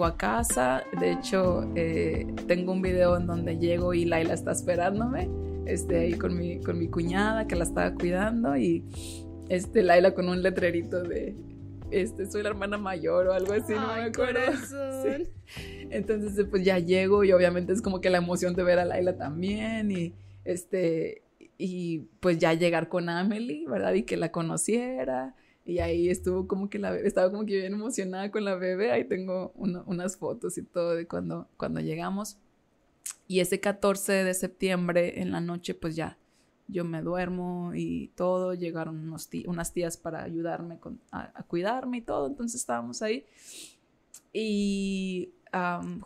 llego a casa, de hecho eh, tengo un video en donde llego y Laila está esperándome, este, ahí con mi, con mi cuñada que la estaba cuidando y este, Laila con un letrerito de, este, soy la hermana mayor o algo así, no me acuerdo. Entonces, pues ya llego y obviamente es como que la emoción de ver a Laila también y este, y pues ya llegar con Amelie, ¿verdad? Y que la conociera. Y ahí estuvo como que la bebé, estaba como que bien emocionada con la bebé. Ahí tengo unas fotos y todo de cuando, cuando llegamos. Y ese 14 de septiembre en la noche, pues ya yo me duermo y todo. Llegaron unos unas tías para ayudarme a, cuidarme y todo. Entonces estábamos ahí. Y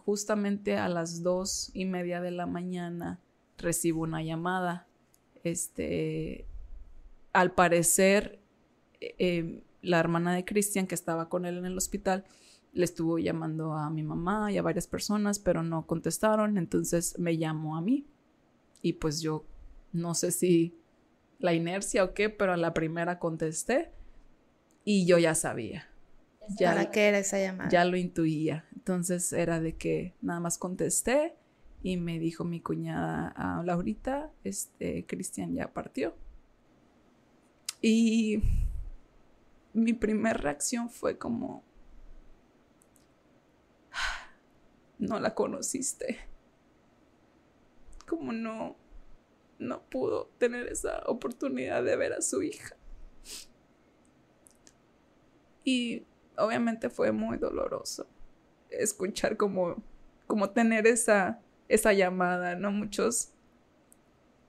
justamente a las dos y media de la mañana recibo una llamada. Este, al parecer, eh, la hermana de Cristian, que estaba con él en el hospital, le estuvo llamando a mi mamá y a varias personas, pero no contestaron, entonces me llamó a mí. Y pues yo no sé si la inercia o qué, pero a la primera contesté y yo ya sabía. Ya, ¿Para qué era esa llamada? Ya lo intuía. Entonces era de que nada más contesté y me dijo mi cuñada a ah, Laurita, este, Cristian ya partió. Y mi primera reacción fue como, no la conociste. Como no, no pudo tener esa oportunidad de ver a su hija. Y obviamente fue muy doloroso escuchar como, como tener esa esa llamada, ¿no? Muchos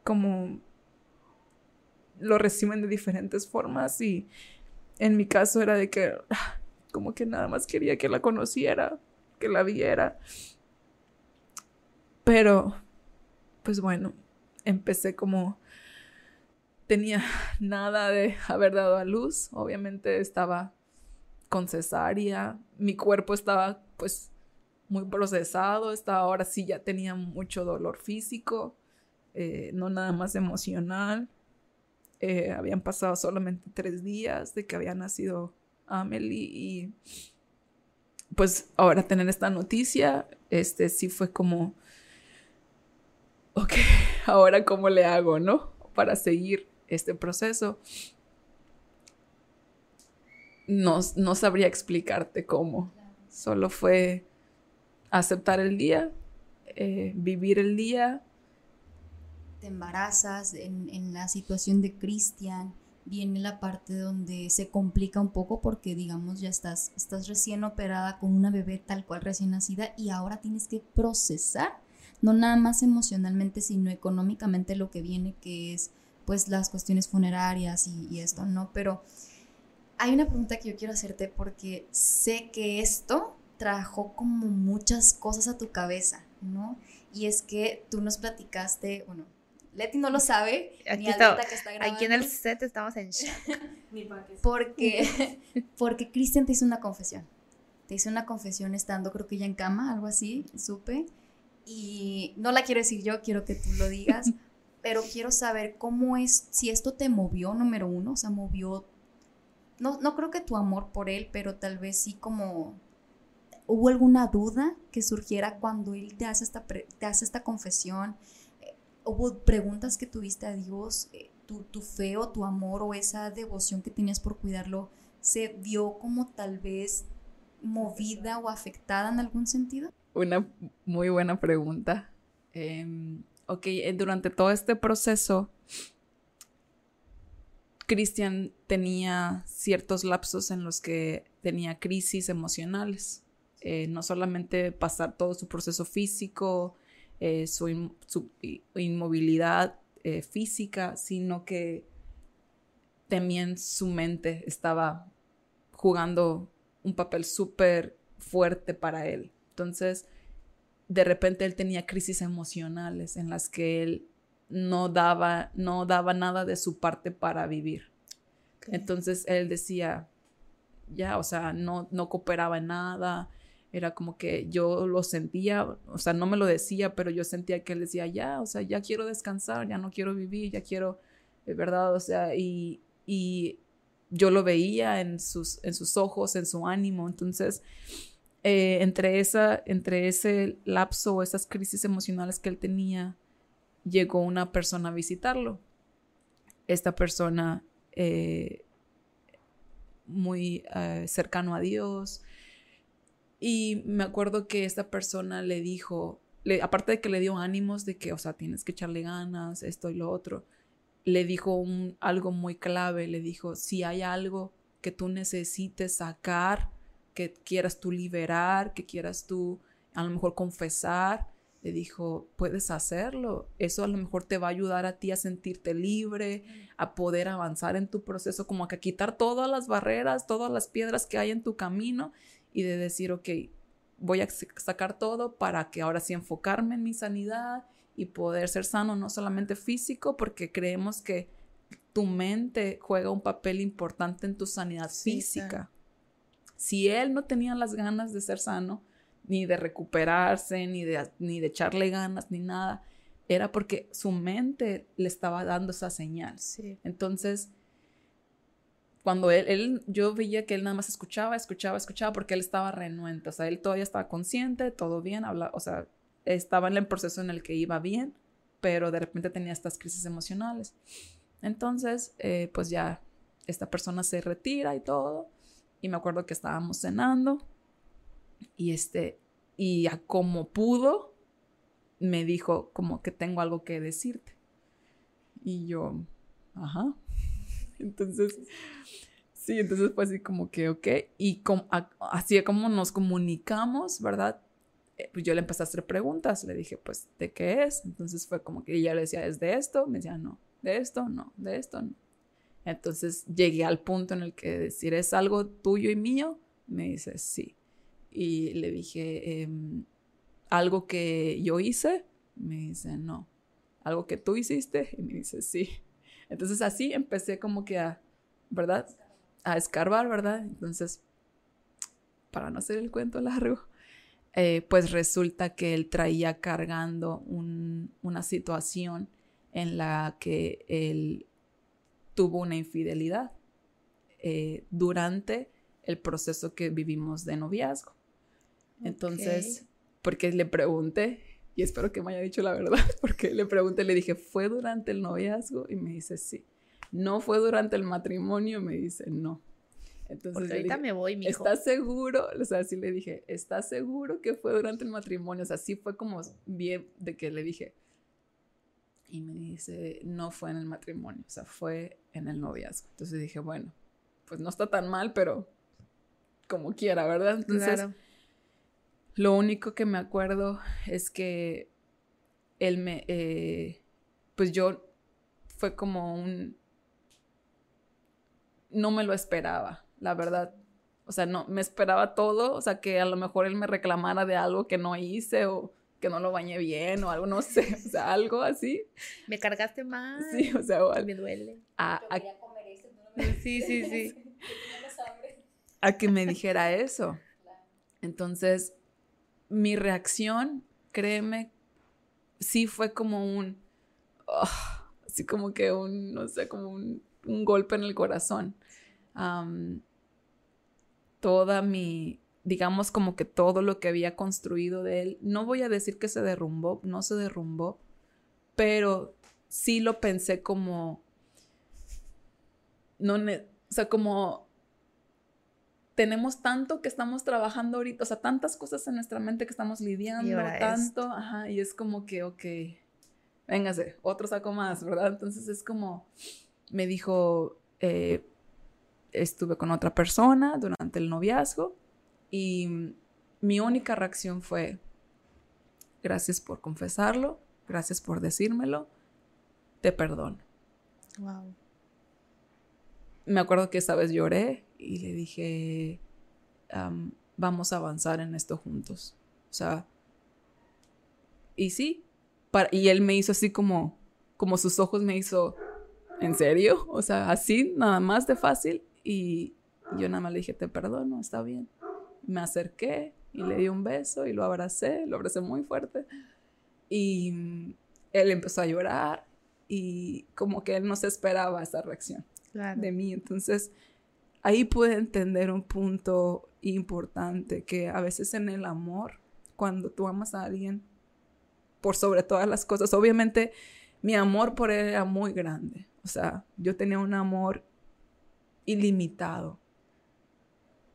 como lo reciben de diferentes formas y en mi caso era de que como que nada más quería que la conociera, que la viera. Pero, pues bueno, empecé como tenía nada de haber dado a luz, obviamente estaba con cesárea, mi cuerpo estaba pues muy procesado, esta ahora sí ya tenía mucho dolor físico, eh, no nada más emocional. Eh, habían pasado solamente tres días de que había nacido Amelie y pues ahora tener esta noticia, este sí fue como, ok, ahora cómo le hago, ¿no? Para seguir este proceso. No, no sabría explicarte cómo. Solo fue aceptar el día, eh, vivir el día. Embarazas en, la situación de Cristian, viene la parte donde se complica un poco porque digamos ya estás, estás recién operada con una bebé tal cual recién nacida y ahora tienes que procesar, no nada más emocionalmente, sino económicamente lo que viene, que es pues las cuestiones funerarias y, y esto, ¿no? Pero hay una pregunta que yo quiero hacerte porque sé que esto trajo como muchas cosas a tu cabeza, ¿no? Y es que tú nos platicaste, bueno, Leti no lo sabe, aquí, está, aquí en el set estamos en shock. porque, porque Cristian te hizo una confesión. Te hizo una confesión estando, creo que ya en cama, algo así, supe. Y no la quiero decir yo, quiero que tú lo digas, pero quiero saber cómo es, si esto te movió, número uno, o sea, movió, no, no creo que tu amor por él, pero tal vez sí como ¿Hubo alguna duda que surgiera cuando Él te hace esta, te hace esta confesión? ¿Hubo preguntas que tuviste a Dios? Eh, tu, tu, fe o tu amor o esa devoción que tenías por cuidarlo se vio como tal vez movida o afectada en algún sentido? Una muy buena pregunta. Em, ok, eh, durante todo este proceso, Cristian tenía ciertos lapsos en los que tenía crisis emocionales. Eh, no solamente pasar todo su proceso físico, eh, su, inmovilidad eh, física, sino que también su mente estaba jugando un papel súper fuerte para él. Entonces, de repente él tenía crisis emocionales en las que él no daba, no daba nada de su parte para vivir. Entonces él decía, ya, o sea, no, no cooperaba en nada, era como que yo lo sentía, o sea, no me lo decía, pero yo sentía que él decía, ya, o sea, ya quiero descansar, ya no quiero vivir, ya quiero, ¿verdad? O sea, y, y yo lo veía en sus, en sus ojos, en su ánimo, entonces eh, entre, esa, entre ese lapso o esas crisis emocionales que él tenía, llegó una persona a visitarlo. Esta persona eh, muy eh, cercano a Dios. Y me acuerdo que esta persona le dijo, aparte de que le dio ánimos de que, o sea, tienes que echarle ganas, esto y lo otro, le dijo un, algo muy clave, le dijo, si hay algo que tú necesites sacar, que quieras tú liberar, que quieras tú a lo mejor confesar, le dijo, puedes hacerlo. Eso a lo mejor te va a ayudar a ti a sentirte libre, a poder avanzar en tu proceso, como a quitar todas las barreras, todas las piedras que hay en tu camino y de decir, ok, voy a sacar todo para que ahora sí enfocarme en mi sanidad y poder ser sano, no solamente físico, porque creemos que tu mente juega un papel importante en tu sanidad física. Si él no tenía las ganas de ser sano, ni de recuperarse, ni de, ni de echarle ganas, ni nada. Era porque su mente le estaba dando esa señal. Entonces, cuando él, él, yo veía que él nada más escuchaba, escuchaba, escuchaba, porque él estaba renuente. O sea, él todavía estaba consciente, todo bien, habla, o sea, estaba en el proceso en el que iba bien, pero de repente tenía estas crisis emocionales. Entonces, eh, pues ya esta persona se retira y todo. Y me acuerdo que estábamos cenando y este, y a como pudo, me dijo como que tengo algo que decirte. Y yo, ajá. Entonces, sí, entonces fue así como que, ok. Y así como nos comunicamos, ¿verdad? Eh, pues yo le empecé a hacer preguntas. Le dije, pues, ¿de qué es? Entonces fue como que ella le decía, ¿es de esto? Me decía, no. ¿De esto? No. ¿De esto? No. Entonces llegué al punto en el que decir, ¿es algo tuyo y mío? Me dice, sí y le dije, em, ¿algo que yo hice? Me dice, no. ¿Algo que tú hiciste? Y me dice, sí. Entonces así empecé como que a, ¿verdad? A escarbar, ¿verdad? Entonces, para no hacer el cuento largo, eh, pues resulta que él traía cargando una situación en la que él tuvo una infidelidad eh, durante el proceso que vivimos de noviazgo. Entonces, porque le pregunté, y espero que me haya dicho la verdad, porque le pregunté, le dije, ¿fue durante el noviazgo? Y me dice, sí. No fue durante el matrimonio, me dice, no. Entonces, ahorita me voy, mijo. ¿Estás seguro? O sea, sí le dije, ¿estás seguro que fue durante el matrimonio? O sea, sí fue como bien de que le dije. Y me dice, no fue en el matrimonio, o sea, fue en el noviazgo. Entonces dije, bueno, pues no está tan mal, pero como quiera, ¿verdad? Entonces, claro. Lo único que me acuerdo es que él me, eh, pues yo, fue como un, no me lo esperaba, la verdad. O sea, no, me esperaba todo, o sea, que a lo mejor él me reclamara de algo que no hice o que no lo bañé bien o algo, no sé, o sea, algo así. Me cargaste mal. Sí, o sea, me duele. A, sí, sí, sí. a que me dijera eso. Entonces, mi reacción, créeme, sí fue como un, ah, así como que un, no sé, como un, golpe en el corazón. toda mi, digamos como que todo lo que había construido de él, no voy a decir que se derrumbó, no se derrumbó, pero sí lo pensé como, no, o sea, como tenemos tanto que estamos trabajando ahorita, o sea, tantas cosas en nuestra mente que estamos lidiando, tanto, ajá, y es como que, ok, véngase, otro saco más, ¿verdad? Entonces es como, me dijo, eh, estuve con otra persona durante el noviazgo y mi única reacción fue, gracias por confesarlo, gracias por decírmelo, te perdono. Wow. Me acuerdo que esa vez lloré y le dije, vamos a avanzar en esto juntos. O sea, y sí, y él me hizo así como, como sus ojos me hizo, ¿en serio? O sea, así, nada más de fácil. Y yo nada más le dije, te perdono, está bien. Me acerqué y le di un beso y lo abracé, lo abracé muy fuerte. Y él empezó a llorar y como que él no se esperaba esa reacción de mí. Entonces, ahí pude entender un punto importante, que a veces en el amor, cuando tú amas a alguien por sobre todas las cosas, obviamente mi amor por él era muy grande. O sea, yo tenía un amor ilimitado.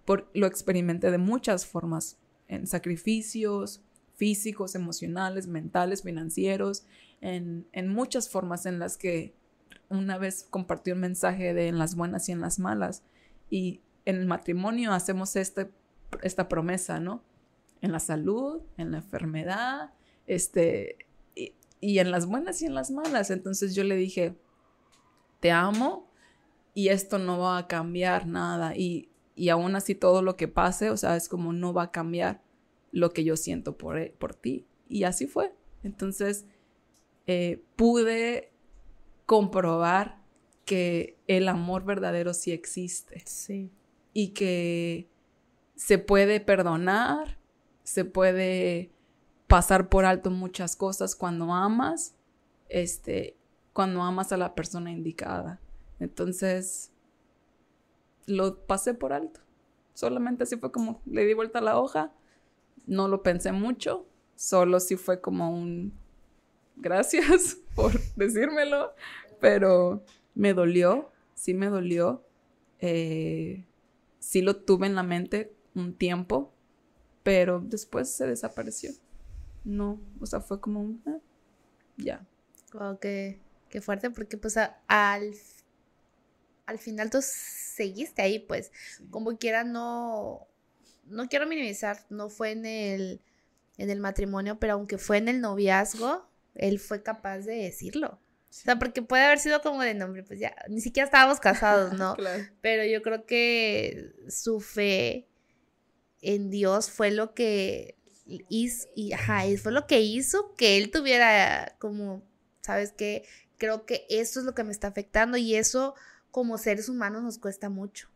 Por, lo experimenté de muchas formas, en sacrificios físicos, emocionales, mentales, financieros, en, en muchas formas en las que una vez compartió un mensaje de en las buenas y en las malas. Y en el matrimonio hacemos este, esta promesa, ¿no? En la salud, en la enfermedad, este, y, y en las buenas y en las malas. Entonces yo le dije, te amo y esto no va a cambiar nada. Y, y aún así todo lo que pase, o sea, es como no va a cambiar lo que yo siento por, e, por ti. Y así fue. Entonces, eh, pude comprobar que el amor verdadero sí existe. Sí. Y que se puede perdonar, se puede pasar por alto muchas cosas cuando amas, este, cuando amas a la persona indicada. Entonces, lo pasé por alto. Solamente así fue como le di vuelta a la hoja, no lo pensé mucho, solo sí fue como un gracias por decírmelo, pero me dolió, sí me dolió. Eh, sí lo tuve en la mente un tiempo, pero después se desapareció. No, o sea, fue como un... Ah, ya. Wow, qué, qué, fuerte, porque pues al, al final tú seguiste ahí, pues, como quiera no, no quiero minimizar, no fue en el, en el matrimonio, pero aunque fue en el noviazgo, él fue capaz de decirlo. O sea, porque puede haber sido como de nombre, pues ya, ni siquiera estábamos casados, ¿no? Pero yo creo que su fe en Dios fue lo que hizo, y, ajá, fue lo que hizo que él tuviera como, ¿sabes qué? Creo que esto es lo que me está afectando y eso como seres humanos nos cuesta mucho.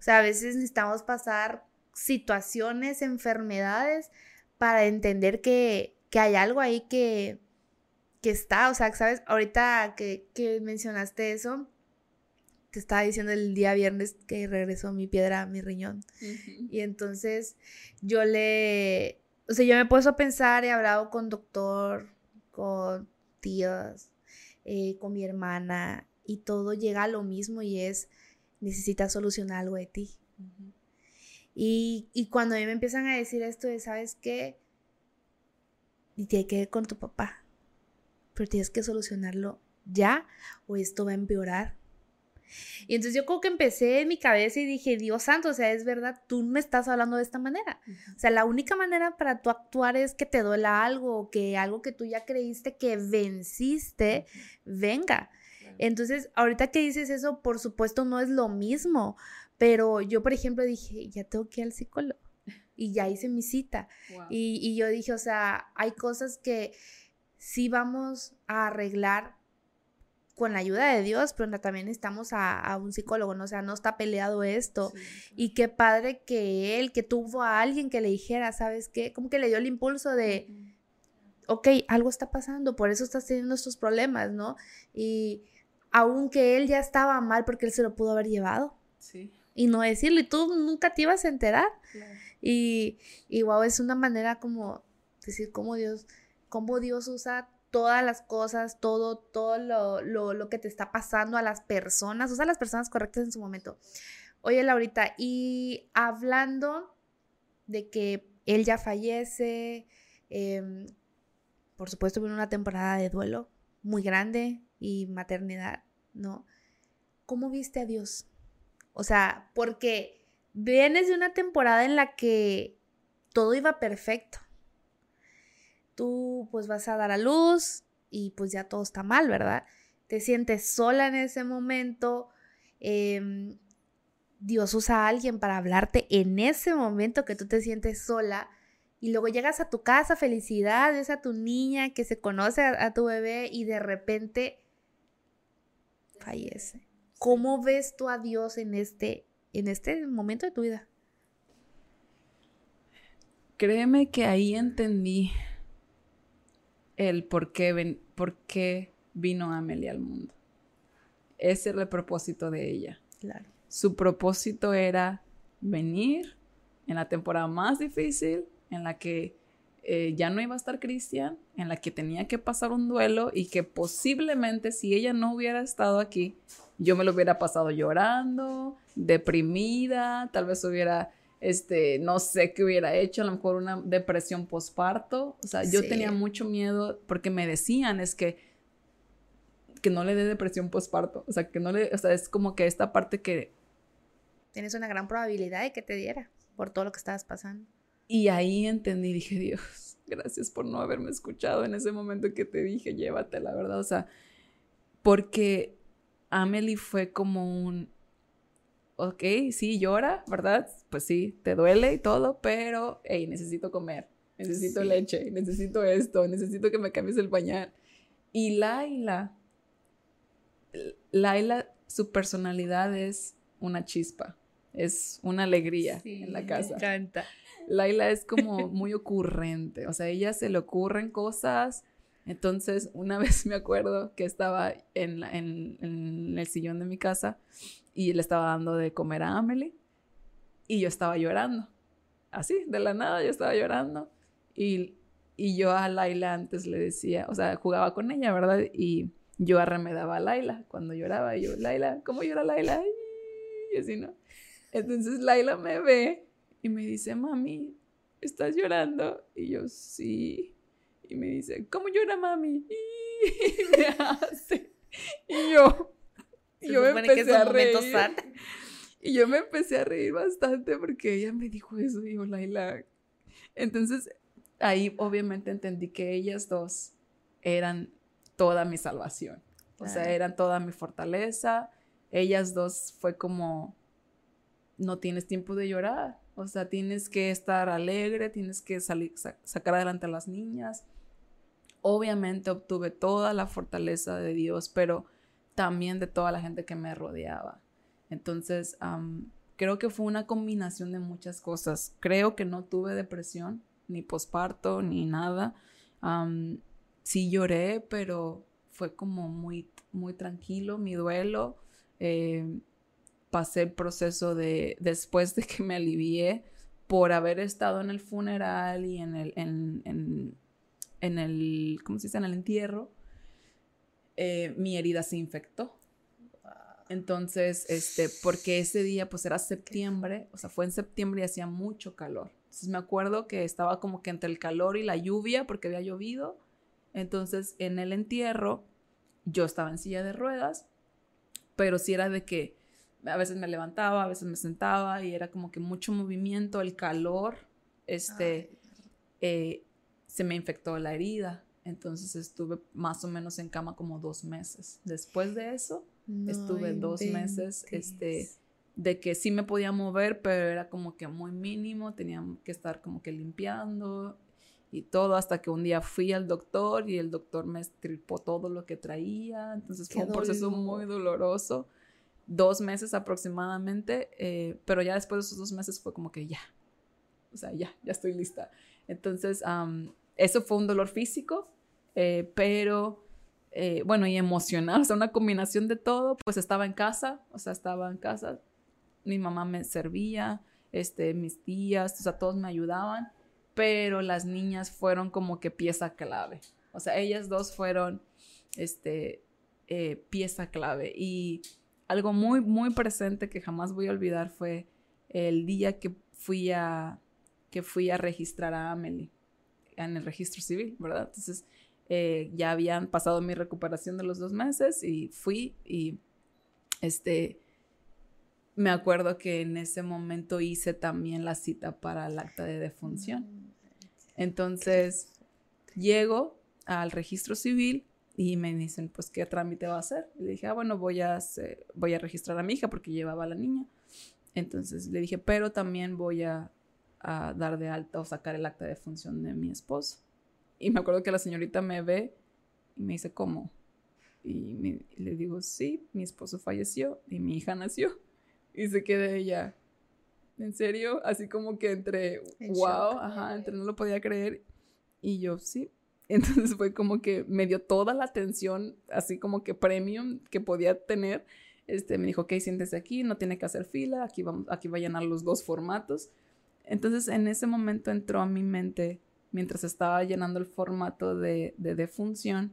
O sea, a veces necesitamos pasar situaciones, enfermedades, para entender que, que hay algo ahí que, que está, o sea, sabes, ahorita que, que mencionaste eso, te estaba diciendo el día viernes que regresó mi piedra a mi riñón. Y entonces yo le, o sea, yo me he puesto a pensar, he hablado con doctor, con tíos, eh, con mi hermana, y todo llega a lo mismo y es, necesitas solucionar algo de ti. y, y, cuando a mí me empiezan a decir esto de, ¿sabes qué? Y tiene que ver con tu papá pero tienes que solucionarlo ya o esto va a empeorar. Y entonces yo como que empecé en mi cabeza y dije, Dios santo, o sea, es verdad, tú me estás hablando de esta manera. O sea, la única manera para tú actuar es que te duela algo, o que algo que tú ya creíste que venciste, venga. Entonces, ahorita que dices eso, por supuesto no es lo mismo, pero yo, por ejemplo, dije, ya tengo que ir al psicólogo y ya hice mi cita. Y, y yo dije, o sea, hay cosas que sí vamos a arreglar con la ayuda de Dios, pero también estamos a, un psicólogo, ¿no? O sea, no está peleado esto. Y qué padre que él, que tuvo a alguien que le dijera, ¿sabes qué? Como que le dio el impulso de, ok, algo está pasando, por eso estás teniendo estos problemas, ¿no? Y aunque él ya estaba mal porque él se lo pudo haber llevado. Sí. Y no decirle, y tú nunca te ibas a enterar. Y, y wow, es una manera como decir, cómo Dios cómo Dios usa todas las cosas, todo, todo lo, lo, que te está pasando a las personas, usa las personas correctas en su momento. Oye, Laurita, y hablando de que él ya fallece, em, por supuesto, viene una temporada de duelo muy grande y maternidad, ¿no? ¿Cómo viste a Dios? O sea, porque vienes de una temporada en la que todo iba perfecto tú pues vas a dar a luz y pues ya todo está mal, ¿verdad? Te sientes sola en ese momento. Em, Dios usa a alguien para hablarte en ese momento que tú te sientes sola. Y luego llegas a tu casa, felicidad, ves a tu niña que se conoce a, tu bebé y de repente fallece. ¿Cómo ves tú a Dios en este, en este momento de tu vida? Créeme que ahí entendí el por qué, por qué vino Amelia al mundo. Ese era el propósito de ella. Claro. su propósito era venir en la temporada más difícil, en la que eh, ya no iba a estar Cristian, en la que tenía que pasar un duelo y que posiblemente si ella no hubiera estado aquí, yo me lo hubiera pasado llorando, deprimida, tal vez hubiera, este, no sé qué hubiera hecho, a lo mejor una depresión posparto. O sea, yo tenía mucho miedo porque me decían, es que que no le dé depresión posparto, o sea, que no le, o sea, es como que esta parte que tienes una gran probabilidad de que te diera por todo lo que estabas pasando. Y ahí entendí, dije, Dios, gracias por no haberme escuchado en ese momento que te dije, llévate, la verdad, o sea, porque Amelie fue como un, ok, sí, llora, ¿verdad? Pues sí, te duele y todo, pero, hey, necesito comer, necesito leche, necesito esto, necesito que me cambies el pañal. Y Laila, Laila, su personalidad es una chispa, es una alegría en la casa. Me encanta. Laila es como muy ocurrente, o sea, a ella se le ocurren cosas. Entonces, una vez me acuerdo que estaba en, en, el sillón de mi casa y le estaba dando de comer a Amelie y yo estaba llorando. Así, de la nada, yo estaba llorando. Y, y yo a Laila antes le decía, o sea, jugaba con ella, ¿verdad? Y yo arremedaba a Laila cuando lloraba. Y yo, Laila, ¿cómo llora Laila? Y así, ¿no? Entonces Laila me ve y me dice, mami, ¿estás llorando? Y yo, sí. Y me dice, ¿cómo llora mami? Y me hace. Y yo, yo me empecé a reír. Y yo me empecé a reír bastante porque ella me dijo eso. Y yo, Laila. Entonces, ahí obviamente entendí que ellas dos eran toda mi salvación. O sea, eran toda mi fortaleza. Ellas dos fue como, no tienes tiempo de llorar. O sea, tienes que estar alegre, tienes que salir, sacar adelante a las niñas. Obviamente obtuve toda la fortaleza de Dios, pero también de toda la gente que me rodeaba. Entonces, creo que fue una combinación de muchas cosas. Creo que no tuve depresión, ni posparto, ni nada sí lloré, pero fue como muy, muy tranquilo mi duelo. Eh, pasé el proceso de, después de que me alivié por haber estado en el funeral y en el, en, el, ¿cómo se dice? En el entierro, eh, mi herida se infectó. Entonces, este, porque ese día pues era septiembre, o sea, fue en septiembre y hacía mucho calor. Entonces me acuerdo que estaba como que entre el calor y la lluvia porque había llovido entonces, en el entierro, yo estaba en silla de ruedas, pero sí era de que a veces me levantaba, a veces me sentaba y era como que mucho movimiento, el calor, este, eh, se me infectó la herida. Entonces estuve más o menos en cama como dos meses. Después de eso, estuve dos meses, este, de que sí me podía mover, pero era como que muy mínimo, tenía que estar como que limpiando y todo hasta que un día fui al doctor y el doctor me estripó todo lo que traía. Entonces fue un proceso muy doloroso, dos meses aproximadamente, eh, pero ya después de esos dos meses fue como que ya, o sea, ya, ya estoy lista. Entonces, eso fue un dolor físico, eh, pero... Eh, bueno, y emocional, o sea, una combinación de todo, pues estaba en casa, o sea, estaba en casa, mi mamá me servía, este, mis tías, o sea, todos me ayudaban, pero las niñas fueron como que pieza clave. O sea, ellas dos fueron este, eh, pieza clave. Y algo muy, muy presente que jamás voy a olvidar fue el día que fui a, que fui a registrar a Amelie en el registro civil, ¿verdad? Entonces, eh, ya habían pasado mi recuperación de los dos meses y fui y, este, me acuerdo que en ese momento hice también la cita para el acta de defunción. Entonces, llego al registro civil y me dicen, pues, ¿qué trámite va a hacer? Y le dije, ah, bueno, voy a, voy a registrar a mi hija porque llevaba a la niña. Entonces le dije, pero también voy a, dar de alta o sacar el acta de función de mi esposo. Y me acuerdo que la señorita me ve y me dice, ¿cómo? Y, le digo, sí, mi esposo falleció y mi hija nació. Y se queda ella, ¿en serio? Así como que entre, wow, ajá, entre no lo podía creer. Y yo, sí. Entonces fue como que me dio toda la atención, así como que premium que podía tener. Este, me dijo, ok, siéntese aquí, no tiene que hacer fila, aquí, vamos, aquí va a llenar los dos formatos. Entonces, en ese momento entró a mi mente, mientras estaba llenando el formato de, de defunción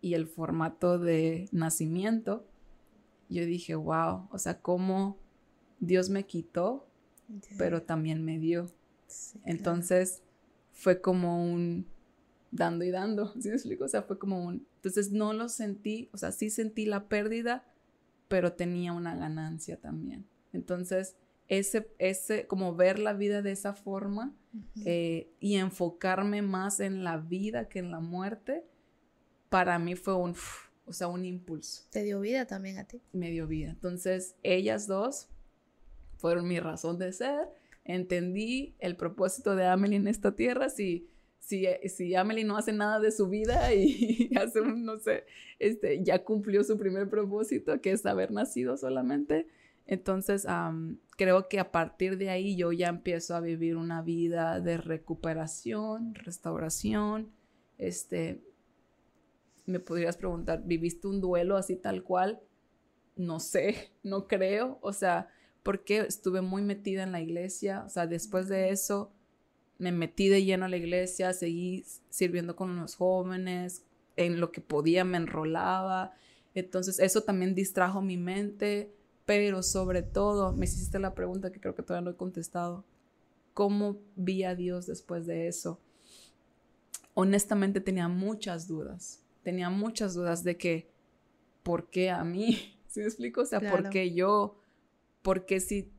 y el formato de nacimiento, yo dije, wow, o sea, cómo Dios me quitó, pero también me dio. Entonces, fue como un dando y dando, ¿sí me explico? O sea, fue como un... Entonces no lo sentí, o sea, sí sentí la pérdida, pero tenía una ganancia también. Entonces, ese, ese, como ver la vida de esa forma eh, y enfocarme más en la vida que en la muerte, para mí fue un, o sea, un impulso. Te dio vida también a ti. Me dio vida. Entonces, ellas dos fueron mi razón de ser. Entendí el propósito de Amelie en esta tierra. Si si, si Amelie no hace nada de su vida y hace un, no sé, este, ya cumplió su primer propósito, que es haber nacido solamente. Entonces, creo que a partir de ahí yo ya empiezo a vivir una vida de recuperación, restauración. Este, me podrías preguntar, ¿viviste un duelo así tal cual? No sé, no creo. O sea, porque estuve muy metida en la iglesia. O sea, después de eso me metí de lleno a la iglesia, seguí sirviendo con los jóvenes, en lo que podía me enrolaba. Entonces eso también distrajo mi mente, pero sobre todo me hiciste la pregunta que creo que todavía no he contestado. ¿Cómo vi a Dios después de eso? Honestamente tenía muchas dudas. Tenía muchas dudas de que, ¿por qué a mí? ¿Sí me explico? O sea, ¿por qué yo? ¿Por qué si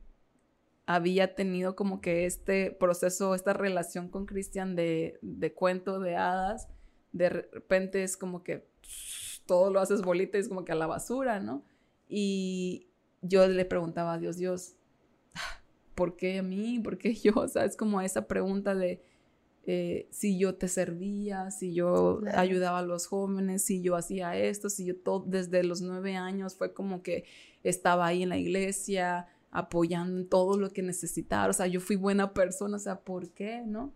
había tenido como que este proceso, esta relación con Cristian de, de cuento de hadas, de repente es como que todo lo haces bolita y es como que a la basura, ¿no? Y yo le preguntaba a Dios, Dios, ¿por qué a mí? ¿Por qué yo? O sea, es como esa pregunta de eh, si yo te servía, si yo ayudaba a los jóvenes, si yo hacía esto, si yo todo, desde los nueve años fue como que estaba ahí en la iglesia, apoyando en todo lo que necesitara. O sea, yo fui buena persona, o sea, ¿por qué? ¿No?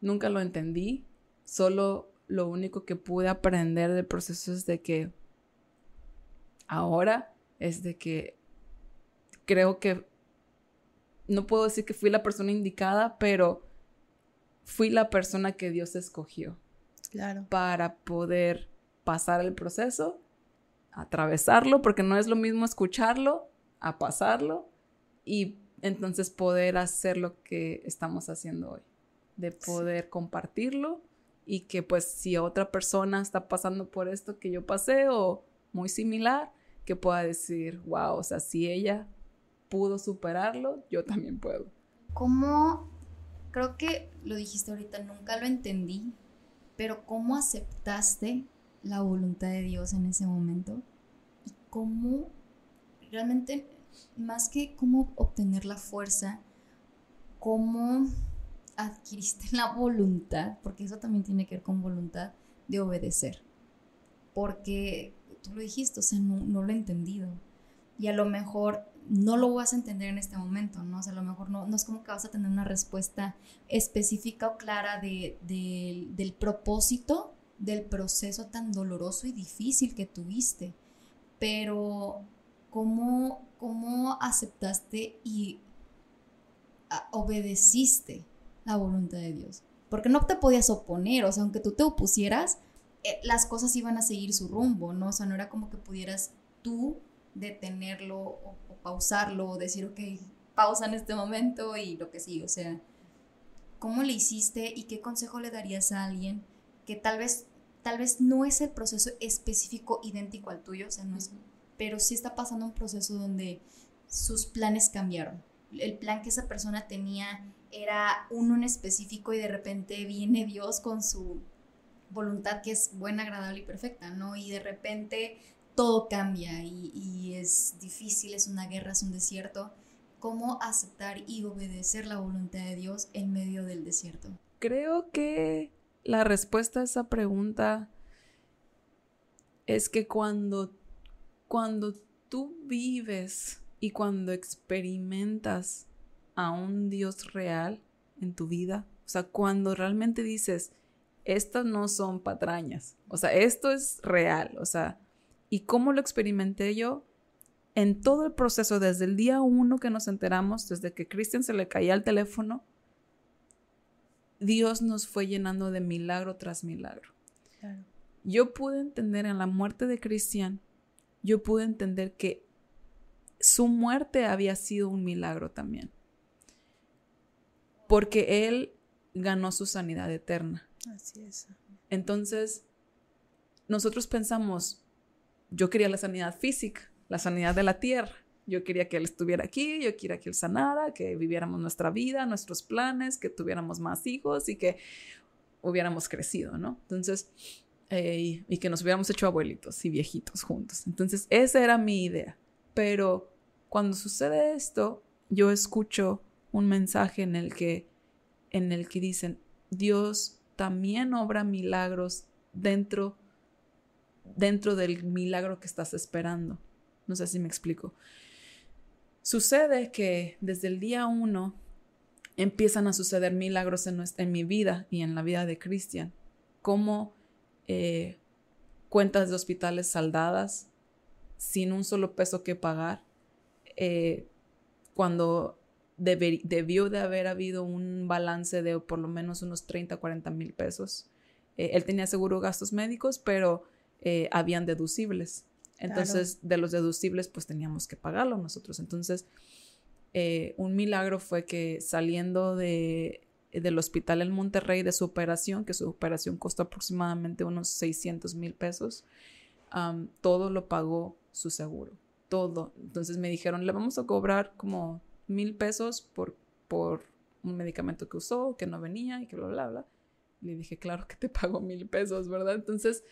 Nunca lo entendí. Solo lo único que pude aprender del proceso es de que ahora es de que creo que no puedo decir que fui la persona indicada, pero fui la persona que Dios escogió. Claro. Para poder pasar el proceso, atravesarlo, porque no es lo mismo escucharlo a pasarlo y entonces poder hacer lo que estamos haciendo hoy, de poder compartirlo y que pues si otra persona está pasando por esto que yo pasé o muy similar, que pueda decir, wow, o sea, si ella pudo superarlo, yo también puedo. ¿Cómo? Creo que lo dijiste ahorita, nunca lo entendí, pero ¿cómo aceptaste la voluntad de Dios en ese momento? ¿Y cómo realmente más que cómo obtener la fuerza, cómo adquiriste la voluntad, porque eso también tiene que ver con voluntad de obedecer. Porque tú lo dijiste, o sea, no, lo he entendido. Y a lo mejor no lo vas a entender en este momento, ¿no? O sea, a lo mejor no, no es como que vas a tener una respuesta específica o clara del propósito del proceso tan doloroso y difícil que tuviste. Pero cómo, cómo aceptaste y obedeciste la voluntad de Dios. Porque no te podías oponer, o sea, aunque tú te opusieras, las cosas iban a seguir su rumbo, ¿no? O sea, no era como que pudieras tú detenerlo o, pausarlo o decir, ok, pausa en este momento y lo que sigue, o sea, ¿cómo le hiciste y qué consejo le darías a alguien que tal vez, tal vez no es el proceso específico idéntico al tuyo, o sea, no es pero sí está pasando un proceso donde sus planes cambiaron. El plan que esa persona tenía era uno en específico y de repente viene Dios con su voluntad que es buena, agradable y perfecta, ¿no? Y de repente todo cambia y, es difícil, es una guerra, es un desierto. ¿Cómo aceptar y obedecer la voluntad de Dios en medio del desierto? Creo que la respuesta a esa pregunta es que cuando cuando tú vives y cuando experimentas a un Dios real en tu vida, o sea, cuando realmente dices, estas no son patrañas, o sea, esto es real, o sea, ¿y cómo lo experimenté yo? en todo el proceso, desde el día uno que nos enteramos, desde que Cristian se le caía el teléfono, Dios nos fue llenando de milagro tras milagro. Yo pude entender en la muerte de Cristian, yo pude entender que su muerte había sido un milagro también. Porque él ganó su sanidad eterna. Así es. Entonces, nosotros pensamos, yo quería la sanidad física, la sanidad de la tierra. Yo quería que él estuviera aquí, yo quería que él sanara, que viviéramos nuestra vida, nuestros planes, que tuviéramos más hijos y que hubiéramos crecido, ¿no? Entonces, eh, y que nos hubiéramos hecho abuelitos y viejitos juntos. Entonces, esa era mi idea. Pero cuando sucede esto, yo escucho un mensaje en el que, en el que dicen, Dios también obra milagros dentro, dentro del milagro que estás esperando. No sé si me explico. Sucede que desde el día uno empiezan a suceder milagros en, mi vida y en la vida de Cristian, como eh, cuentas de hospitales saldadas, sin un solo peso que pagar, eh, cuando debió de haber habido un balance de por lo menos unos 30, 40 mil pesos. Eh, él tenía seguro gastos médicos, pero habían deducibles. Entonces, de los deducibles, pues teníamos que pagarlo nosotros. Entonces, eh, un milagro fue que saliendo de, del hospital en Monterrey de su operación, que su operación costó aproximadamente unos 600 mil pesos, todo lo pagó su seguro, todo. Entonces me dijeron, le vamos a cobrar como mil pesos por, por un medicamento que usó, que no venía y que bla, bla, bla. Le dije, claro que te pago mil pesos, ¿verdad? Entonces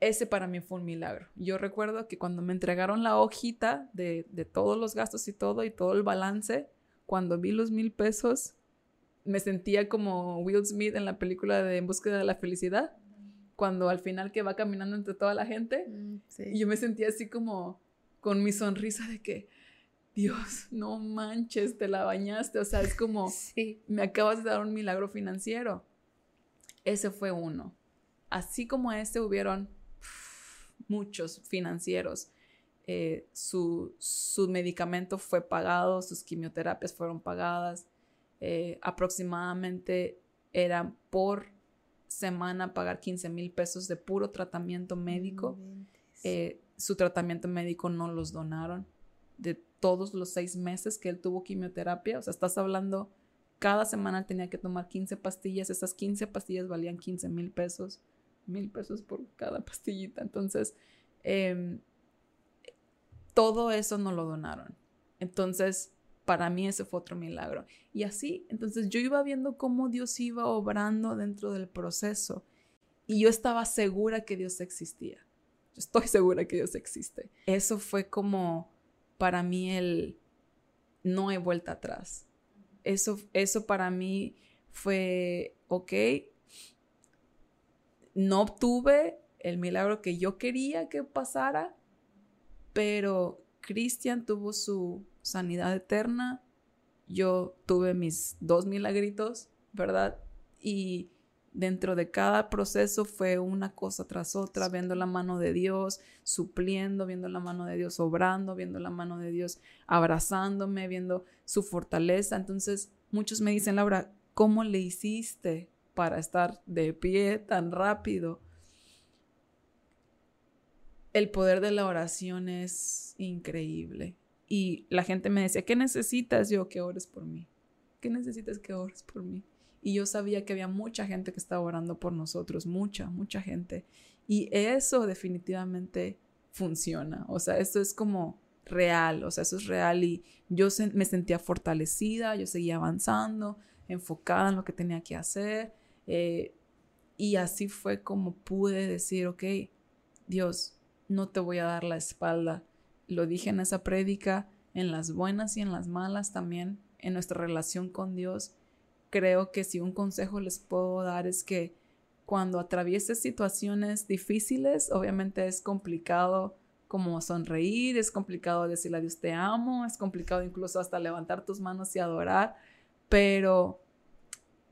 ese para mí fue un milagro. Yo recuerdo que cuando me entregaron la hojita de, todos los gastos y todo y todo el balance, cuando vi los mil pesos, me sentía como Will Smith en la película de En búsqueda de la felicidad, cuando al final que va caminando entre toda la gente, mm, y yo me sentía así como con mi sonrisa de que, Dios, no manches, te la bañaste, o sea, es como, me acabas de dar un milagro financiero. Ese fue uno. Así como este hubieron muchos financieros. Eh, su, medicamento fue pagado, sus quimioterapias fueron pagadas. Eh, aproximadamente eran por semana pagar 15 mil pesos de puro tratamiento médico. Eh, su tratamiento médico no los donaron. De todos los seis meses que él tuvo quimioterapia, o sea, estás hablando, cada semana tenía que tomar 15 pastillas, esas 15 pastillas valían 15 mil pesos mil pesos por cada pastillita. Entonces, em, todo eso no lo donaron. Entonces, para mí ese fue otro milagro. Y así, entonces yo iba viendo cómo Dios iba obrando dentro del proceso y yo estaba segura que Dios existía. Yo estoy segura que Dios existe. Eso fue como para mí el no hay vuelta atrás. Eso, eso para mí fue, ok, no obtuve el milagro que yo quería que pasara, pero Cristian tuvo su sanidad eterna, yo tuve mis dos milagritos, ¿verdad? Y dentro de cada proceso fue una cosa tras otra, viendo la mano de Dios, supliendo, viendo la mano de Dios obrando, viendo la mano de Dios abrazándome, viendo su fortaleza. Entonces, muchos me dicen, Laura, ¿cómo le hiciste? para estar de pie tan rápido. El poder de la oración es increíble. Y la gente me decía, ¿qué necesitas? Yo, que ores por mí. ¿Qué necesitas que ores por mí? Y yo sabía que había mucha gente que estaba orando por nosotros, mucha, mucha gente. Y eso definitivamente funciona. O sea, esto es como real, o sea, eso es real y yo me sentía fortalecida, yo seguía avanzando, enfocada en lo que tenía que hacer eh, y así fue como pude decir, ok, Dios, no te voy a dar la espalda. Lo dije en esa prédica, en las buenas y en las malas también, en nuestra relación con Dios. Creo que si un consejo les puedo dar es que cuando atravieses situaciones difíciles, obviamente es complicado como sonreír, es complicado decirle a Dios te amo, es complicado incluso hasta levantar tus manos y adorar, pero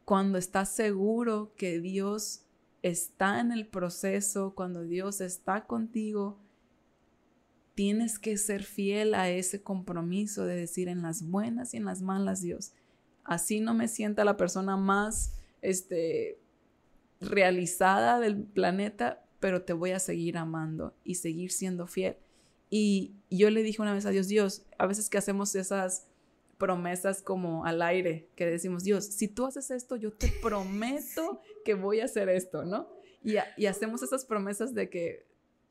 cuando estás seguro que Dios está en el proceso, cuando Dios está contigo, tienes que ser fiel a ese compromiso de decir en las buenas y en las malas, Dios. Así no me sienta la persona más este, realizada del planeta, pero te voy a seguir amando y seguir siendo fiel. Y yo le dije una vez a Dios, Dios, a veces que hacemos esas promesas como al aire, que decimos, Dios, si tú haces esto, yo te prometo que voy a hacer esto, ¿no? Y, y hacemos esas promesas de que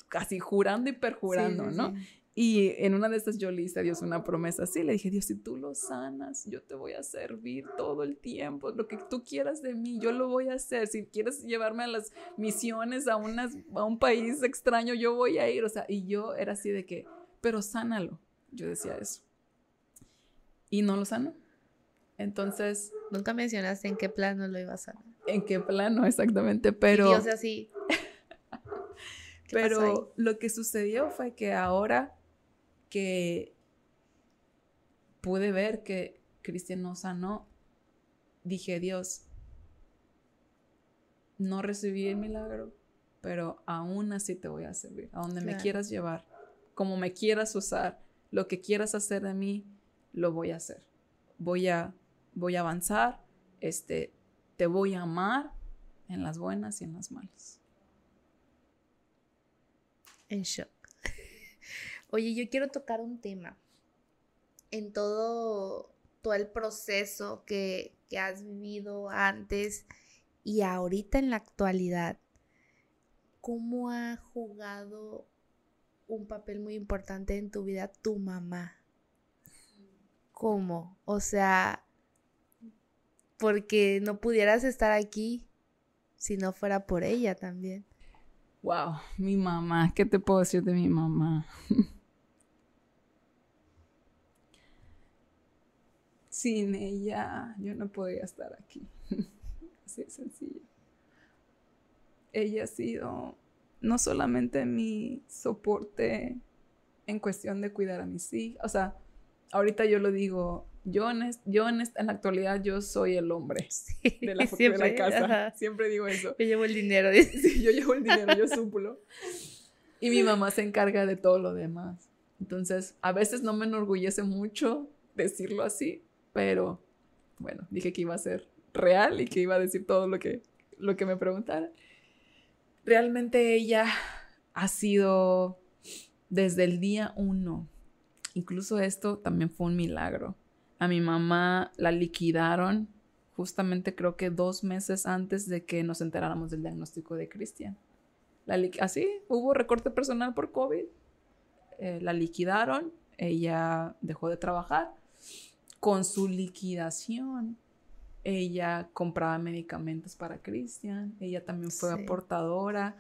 casi jurando y perjurando, ¿no? Y en una de estas yo le hice a Dios una promesa así, le dije, Dios, si tú lo sanas, yo te voy a servir todo el tiempo, lo que tú quieras de mí, yo lo voy a hacer. Si quieres llevarme a las misiones a, unas, a un país extraño, yo voy a ir. O sea, y yo era así de que, pero sánalo. Yo decía eso. Y no lo sano. Entonces... Nunca mencionaste en qué plano lo ibas a sanar. En qué plano, exactamente, pero... Dios así... pero lo que sucedió fue que ahora que pude ver que Cristian no sanó, dije, Dios, no recibí el milagro, pero aún así te voy a servir, a donde me quieras llevar, como me quieras usar, lo que quieras hacer de mí, lo voy a hacer. Voy a, voy a avanzar, este, te voy a amar en las buenas y en las malas. En shock. Oye, yo quiero tocar un tema. En todo, todo el proceso que, que has vivido antes y ahorita en la actualidad, ¿cómo ha jugado un papel muy importante en tu vida tu mamá? ¿Cómo? O sea, porque no pudieras estar aquí si no fuera por ella también. Wow, mi mamá, ¿qué te puedo decir de mi mamá? sin ella yo no podría estar aquí. Así de sencillo. Ella ha sido no solamente mi soporte en cuestión de cuidar a mis hijos, o sea, ahorita yo lo digo, yo en, yo en, la actualidad yo soy el hombre de, la, siempre, casa, siempre digo eso. Yo llevo el dinero. Sí, yo llevo el dinero, yo suplo. Y mi mamá se encarga de todo lo demás. Entonces, a veces no me enorgullece mucho decirlo así, pero bueno, dije que iba a ser real y que iba a decir todo lo que, lo que me preguntara. Realmente ella ha sido desde el día uno. Incluso esto también fue un milagro. A mi mamá la liquidaron justamente creo que dos meses antes de que nos enteráramos del diagnóstico de Cristian. Así, hubo recorte personal por COVID. Eh, la liquidaron, ella dejó de trabajar con su liquidación, ella compraba medicamentos para Cristian, ella también fue aportadora.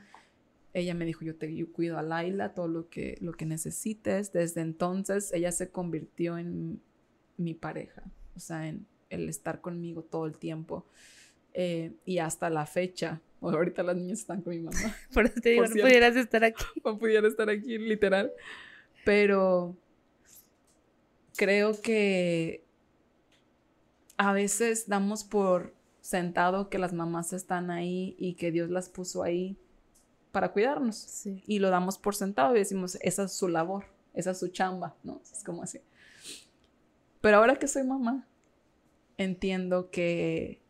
Ella me dijo, yo te cuido a Laila, todo lo que, lo que necesites. Desde entonces, ella se convirtió en mi pareja, o sea, en el estar conmigo todo el tiempo. Eh, y hasta la fecha, ahorita las niñas están con mi mamá. Por eso te digo, no pudieras estar aquí. No pudiera estar aquí, literal. Pero creo que a veces damos por sentado que las mamás están ahí y que Dios las puso ahí para cuidarnos. Y lo damos por sentado y decimos, esa es su labor, esa es su chamba, ¿no? Es como así. Pero ahora que soy mamá, entiendo que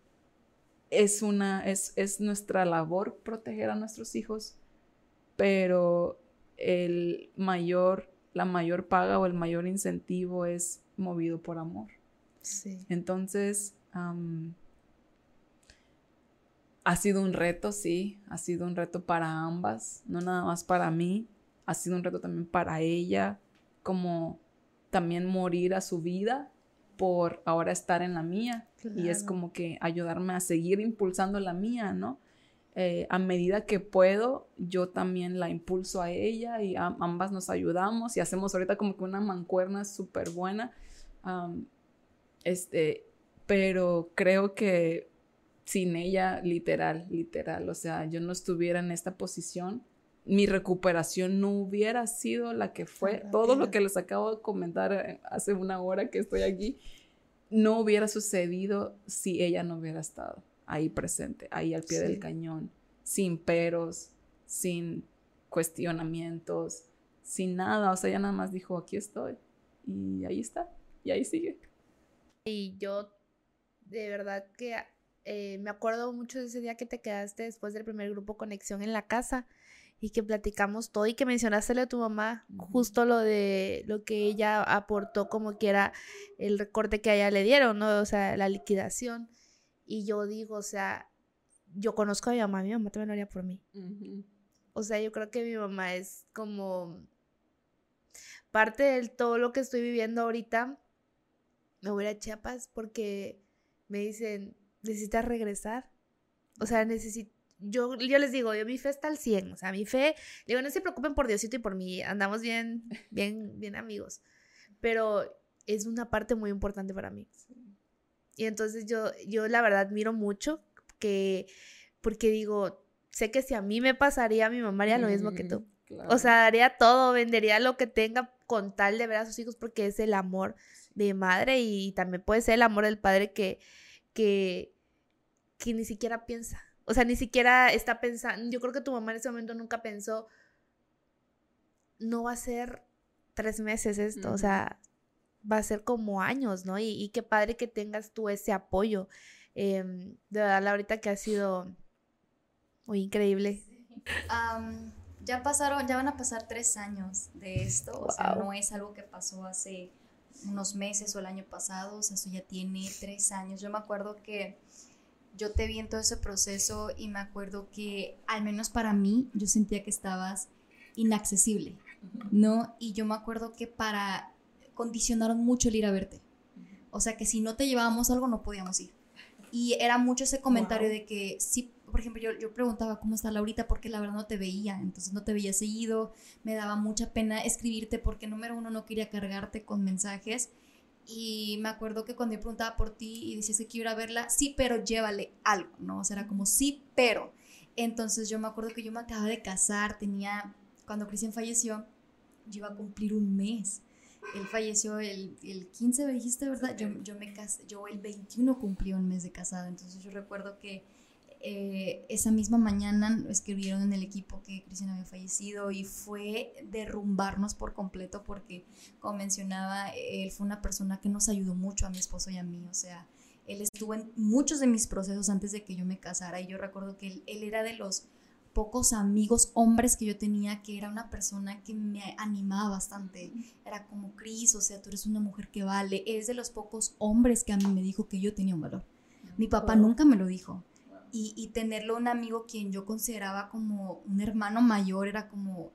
es una, es, es nuestra labor proteger a nuestros hijos, pero el mayor, la mayor paga o el mayor incentivo es movido por amor. Entonces, ha sido un reto, sí, ha sido un reto para ambas, no nada más para mí, ha sido un reto también para ella, como también morir a su vida por ahora estar en la mía. Y es como que ayudarme a seguir impulsando la mía, ¿no? Eh, a medida que puedo, yo también la impulso a ella y ambas nos ayudamos y hacemos ahorita como que una mancuerna súper buena. Este, pero creo que sin ella, literal, literal, o sea, yo no estuviera en esta posición, mi recuperación no hubiera sido la que fue. Todo lo que les acabo de comentar eh, hace una hora que estoy aquí, no hubiera sucedido si ella no hubiera estado ahí presente, ahí al pie del cañón, sin peros, sin cuestionamientos, sin nada, o sea, ella nada más dijo, aquí estoy, y ahí está, y ahí sigue. Y yo, de verdad que eh, me acuerdo mucho de ese día que te quedaste después del primer grupo Conexión en la casa y que platicamos todo y que mencionaste a tu mamá, justo lo de lo que ella aportó como que era el recorte que a ella le dieron, ¿no? O sea, la liquidación. Y yo digo, o sea, yo conozco a mi mamá, mi mamá también lo haría por mí. O sea, yo creo que mi mamá es como parte de todo lo que estoy viviendo ahorita. Me voy a Chiapas porque me dicen, necesitas regresar. O sea, necesito yo, yo les digo, yo mi fe está al 100, o sea, mi fe, digo, no se preocupen por Diosito y por mí, andamos bien, bien, bien amigos, pero es una parte muy importante para mí. Y entonces yo, yo la verdad admiro mucho que, porque digo, sé que si a mí me pasaría, mi mamá haría lo mismo que tú. O sea, haría todo, vendería lo que tenga con tal de ver a sus hijos porque es el amor de madre y también puede ser el amor del padre que, que, que ni siquiera piensa. O sea, ni siquiera está pensando, yo creo que tu mamá en ese momento nunca pensó, no va a ser tres meses esto, o sea, va a ser como años, ¿no? Y, qué padre que tengas tú ese apoyo. Em, de verdad, ahorita que ha sido muy increíble. ya pasaron, ya van a pasar tres años de esto, o sea, no es algo que pasó hace unos meses o el año pasado, o sea, eso ya tiene tres años. Yo me acuerdo que yo te vi en todo ese proceso y me acuerdo que, al menos para mí, yo sentía que estabas inaccesible, ¿no? Y yo me acuerdo que para condicionaron mucho el ir a verte. O sea, que si no te llevábamos algo, no podíamos ir. Y era mucho ese comentario de que, sí, por ejemplo, yo, yo preguntaba cómo está Laurita porque la verdad no te veía, entonces no te veía seguido, me daba mucha pena escribirte porque número uno no quería cargarte con mensajes y me acuerdo que cuando yo preguntaba por ti y decías que quiero ir a verla, sí, pero llévale algo, ¿no? O sea, era como sí, pero. Entonces yo me acuerdo que yo me acababa de casar, tenía, cuando Cristian falleció, yo iba a cumplir un mes. Él falleció el, el 15, me dijiste, ¿verdad? Yo, yo me casé, yo el 21 cumplí un mes de casado, entonces yo recuerdo que eh, esa misma mañana escribieron en el equipo que Cristian había fallecido y fue derrumbarnos por completo porque, como mencionaba, él fue una persona que nos ayudó mucho a mi esposo y a mí, o sea, él estuvo en muchos de mis procesos antes de que yo me casara y yo recuerdo que él, él era de los pocos amigos hombres que yo tenía que era una persona que me animaba bastante. Era como Cris, o sea, tú eres una mujer que vale. Es de los pocos hombres que a mí me dijo que yo tenía un valor. Mi papá nunca me lo dijo y, tenerlo un amigo quien yo consideraba como un hermano mayor era como,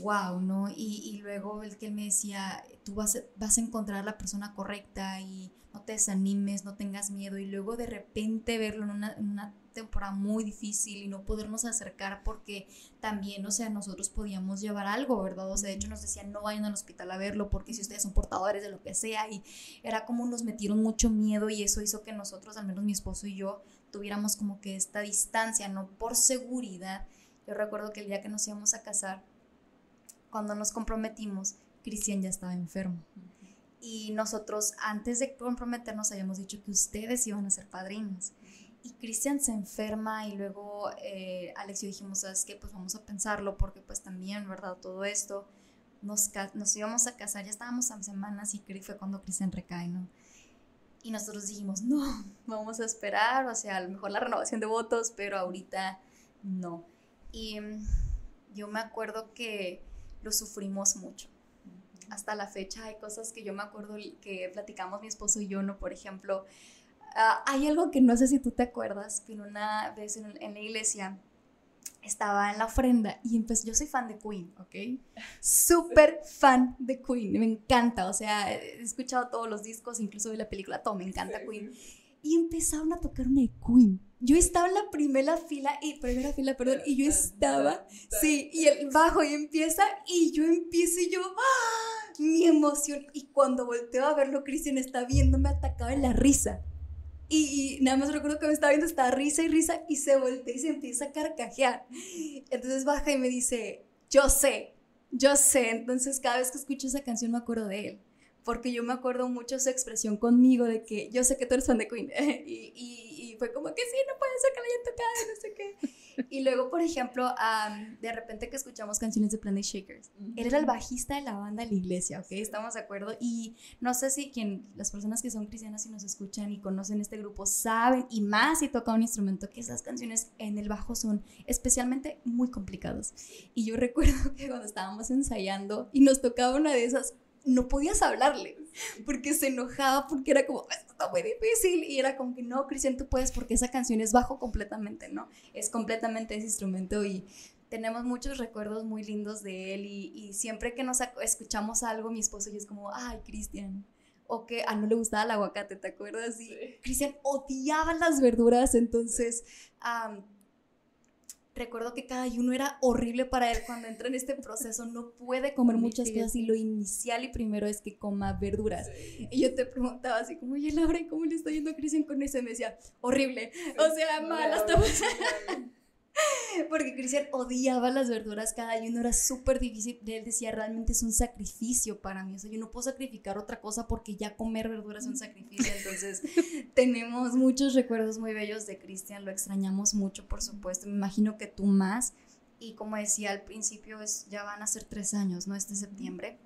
wow, ¿no? Y, luego el que me decía, tú vas, vas a encontrar la persona correcta y no te desanimes, no tengas miedo. Y luego de repente verlo en una temporada muy difícil y no podernos acercar porque también, o sea, nosotros podíamos llevar algo, ¿verdad? O sea, de hecho nos decían no vayan al hospital a verlo porque si ustedes son portadores de lo que sea y era como nos metieron mucho miedo y eso hizo que nosotros, al menos mi esposo y yo, tuviéramos como que esta distancia, no por seguridad. Yo recuerdo que el día que nos íbamos a casar, cuando nos comprometimos, Cristian ya estaba enfermo. Y nosotros antes de comprometernos habíamos dicho que ustedes iban a ser padrinos. Y Cristian se enferma y luego eh, Alex y yo dijimos, ¿sabes qué? Pues vamos a pensarlo porque pues también, ¿verdad? Todo esto, nos, nos íbamos a casar, ya estábamos a semanas y fue cuando Cristian recae, ¿no? Y nosotros dijimos, no, vamos a esperar, o sea, a lo mejor la renovación de votos, pero ahorita no. Y mm, yo me acuerdo que lo sufrimos mucho. Hasta la fecha hay cosas que yo me acuerdo que platicamos mi esposo y yo, ¿no? Por ejemplo, ah, hay algo que no sé si tú te acuerdas, que una vez en, en la iglesia estaba en la ofrenda y empezó, yo soy fan de Queen, ¿ok? Súper fan de Queen, me encanta, o sea, he escuchado todos los discos, incluso de la película, todo, me encanta Queen. Y empezaron a tocar una de Queen. Yo estaba en la primera fila, y primera fila, perdón, y yo estaba, sí, y el bajo y empieza, y yo empiezo y yo, ¡ah! mi emoción. Y cuando volteo a verlo, Cristian está viendo, me atacaba en la risa. Y, nada más recuerdo que me estaba viendo, estaba risa y risa y se voltea y se empieza a carcajear. Entonces baja y me dice, yo sé, yo sé. Entonces cada vez que escucho esa canción me acuerdo de él. Porque yo me acuerdo mucho su expresión conmigo de que yo sé que tú eres fan de Queen y, y, y, fue como que sí, no puede ser que la hayan tocado, no sé qué. Y luego, por ejemplo, de repente que escuchamos canciones de Planet Shakers, él era el bajista de la banda de la iglesia, ¿ok? Estamos de acuerdo. Y no sé si quien, las personas que son cristianas y nos escuchan y conocen este grupo saben, y más si toca un instrumento, que esas canciones en el bajo son especialmente muy complicadas. Y yo recuerdo que cuando estábamos ensayando y nos tocaba una de esas, no podías hablarle porque se enojaba porque era como, esto está muy difícil y era como que no, Cristian, tú puedes porque esa canción es bajo completamente, ¿no? Es completamente ese instrumento y tenemos muchos recuerdos muy lindos de él y, siempre que nos escuchamos algo, mi esposo y yo es como, ay, Cristian, o que a no le gustaba el aguacate, ¿te acuerdas? Y Cristian odiaba las verduras, entonces recuerdo que cada uno era horrible para él cuando entra en este proceso, no puede comer muchas cosas y lo inicial y primero es que coma verduras. Y yo te preguntaba así como, oye Laura, ¿cómo le está yendo a Cristian con eso? Y me decía, horrible, o sea, mal, hasta... Porque Cristian odiaba las verduras cada uno era súper difícil. Él decía, realmente es un sacrificio para mí. O sea, yo no puedo sacrificar otra cosa porque ya comer verduras es un sacrificio. Entonces, tenemos muchos recuerdos muy bellos de Cristian. Lo extrañamos mucho, por supuesto. Me imagino que tú más. Y como decía al principio, es, ya van a ser tres años, ¿no? Este septiembre.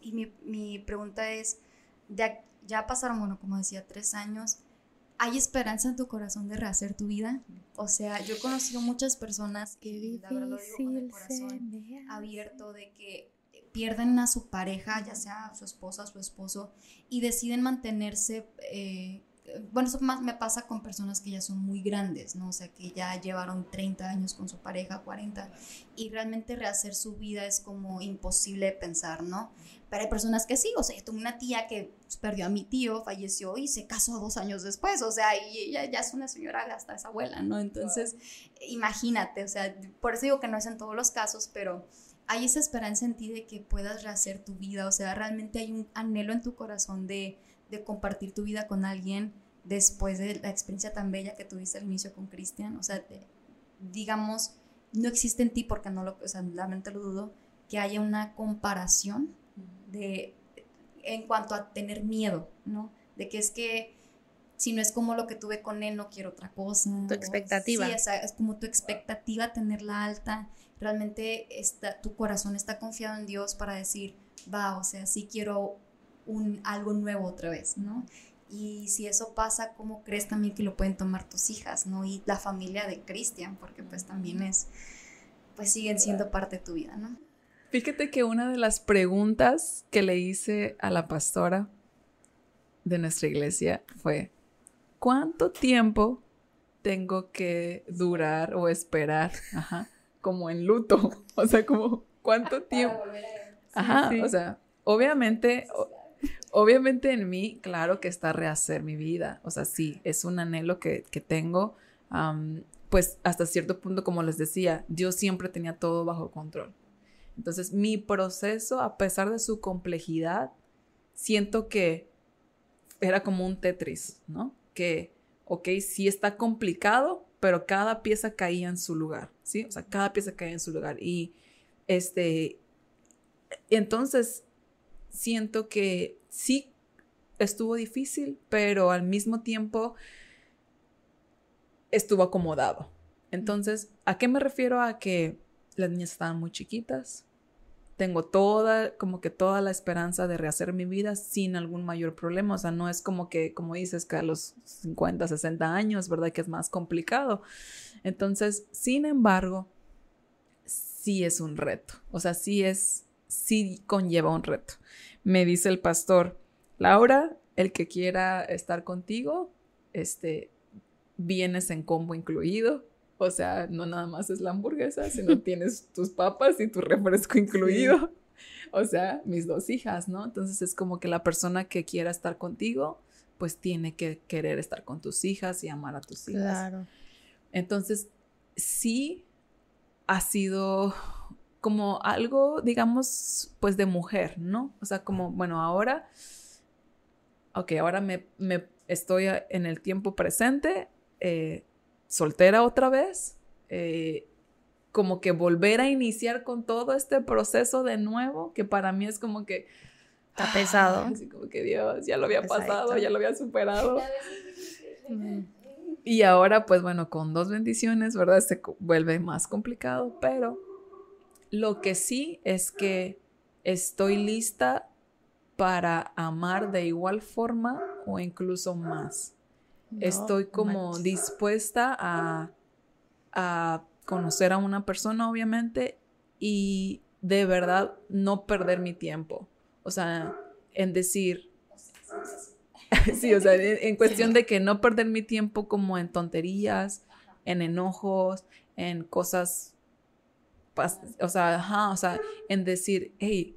Y mi, mi pregunta es, ya, ya pasaron, bueno, como decía, tres años ¿Hay esperanza en tu corazón de rehacer tu vida? O sea, yo he conocido muchas personas que, la verdad lo digo con el corazón abierto, de que pierden a su pareja, ya sea su esposa, su esposo, y deciden mantenerse eh, bueno, eso más me pasa con personas que ya son muy grandes, ¿no? O sea, que ya llevaron 30 años con su pareja, 40, y realmente rehacer su vida es como imposible de pensar, ¿no? Pero hay personas que sí, o sea, yo tengo una tía que perdió a mi tío, falleció y se casó dos años después, o sea, y ella ya es una señora hasta esa abuela, ¿no? Entonces, imagínate, o sea, por eso digo que no es en todos los casos, pero hay esa esperanza en ti de que puedas rehacer tu vida, o sea, realmente hay un anhelo en tu corazón de de compartir tu vida con alguien después de la experiencia tan bella que tuviste al inicio con Cristian. O sea, digamos, no existe en ti, porque no lo, o sea, la mente lo dudo, que haya una comparación de, en cuanto a tener miedo, ¿no? De que es que si no es como lo que tuve con él, no quiero otra cosa. Tu expectativa. sí, es, como tu expectativa, tenerla alta. Realmente está, tu corazón está confiado en Dios para decir, va, o sea, sí quiero un, algo nuevo otra vez, ¿no? Y si eso pasa, ¿cómo crees también que lo pueden tomar tus hijas, ¿no? Y la familia de Cristian, porque pues también es, pues siguen siendo parte de tu vida, ¿no? Fíjate que una de las preguntas que le hice a la pastora de nuestra iglesia fue, ¿cuánto tiempo tengo que durar o esperar? Ajá, como en luto, o sea, como, ¿cuánto tiempo? Ajá, o sea, obviamente, Obviamente en mí, claro que está rehacer mi vida. O sea, sí, es un anhelo que, tengo. pues hasta cierto punto, como les decía, Dios siempre tenía todo bajo control. Entonces, mi proceso, a pesar de su complejidad, siento que era como un Tetris, ¿no? Que, ok, sí está complicado, pero cada pieza caía en su lugar, ¿sí? O sea, cada pieza caía en su lugar. Y, este, entonces, siento que sí estuvo difícil, pero al mismo tiempo estuvo acomodado. Entonces, ¿a qué me refiero? A que las niñas estaban muy chiquitas. Tengo toda, como que toda la esperanza de rehacer mi vida sin algún mayor problema. O sea, no es como que, como dices, que a los 50, 60 años, ¿verdad? Que es más complicado. Entonces, sin embargo, sí es un reto. O sea, sí es, sí conlleva un reto me dice el pastor, Laura, el que quiera estar contigo, este, vienes en combo incluido. O sea, no nada más es la hamburguesa, sino tienes tus papas y tu refresco incluido. O sea, mis dos hijas, ¿no? Entonces es como que la persona que quiera estar contigo, pues tiene que querer estar con tus hijas y amar a tus hijas. Claro. Entonces, sí ha sido como algo, digamos, pues de mujer, ¿no? O sea, como, bueno, ahora, ok, ahora me, estoy en el tiempo presente, eh, soltera otra vez, eh, como que volver a iniciar con todo este proceso de nuevo, que para mí es como que, Está pesado. Así como que Dios, ya lo había pasado, ya lo había superado. Y ahora, pues bueno, con dos bendiciones, ¿verdad? Se vuelve más complicado, pero lo que sí es que estoy lista para amar de igual forma o incluso más. Estoy como dispuesta a, a conocer a una persona, obviamente, y de verdad no perder mi tiempo. O sea, en decir, sí, o sea, en, cuestión de que no perder mi tiempo como en tonterías, en enojos, en cosas, o sea, ajá, o sea, en decir, hey,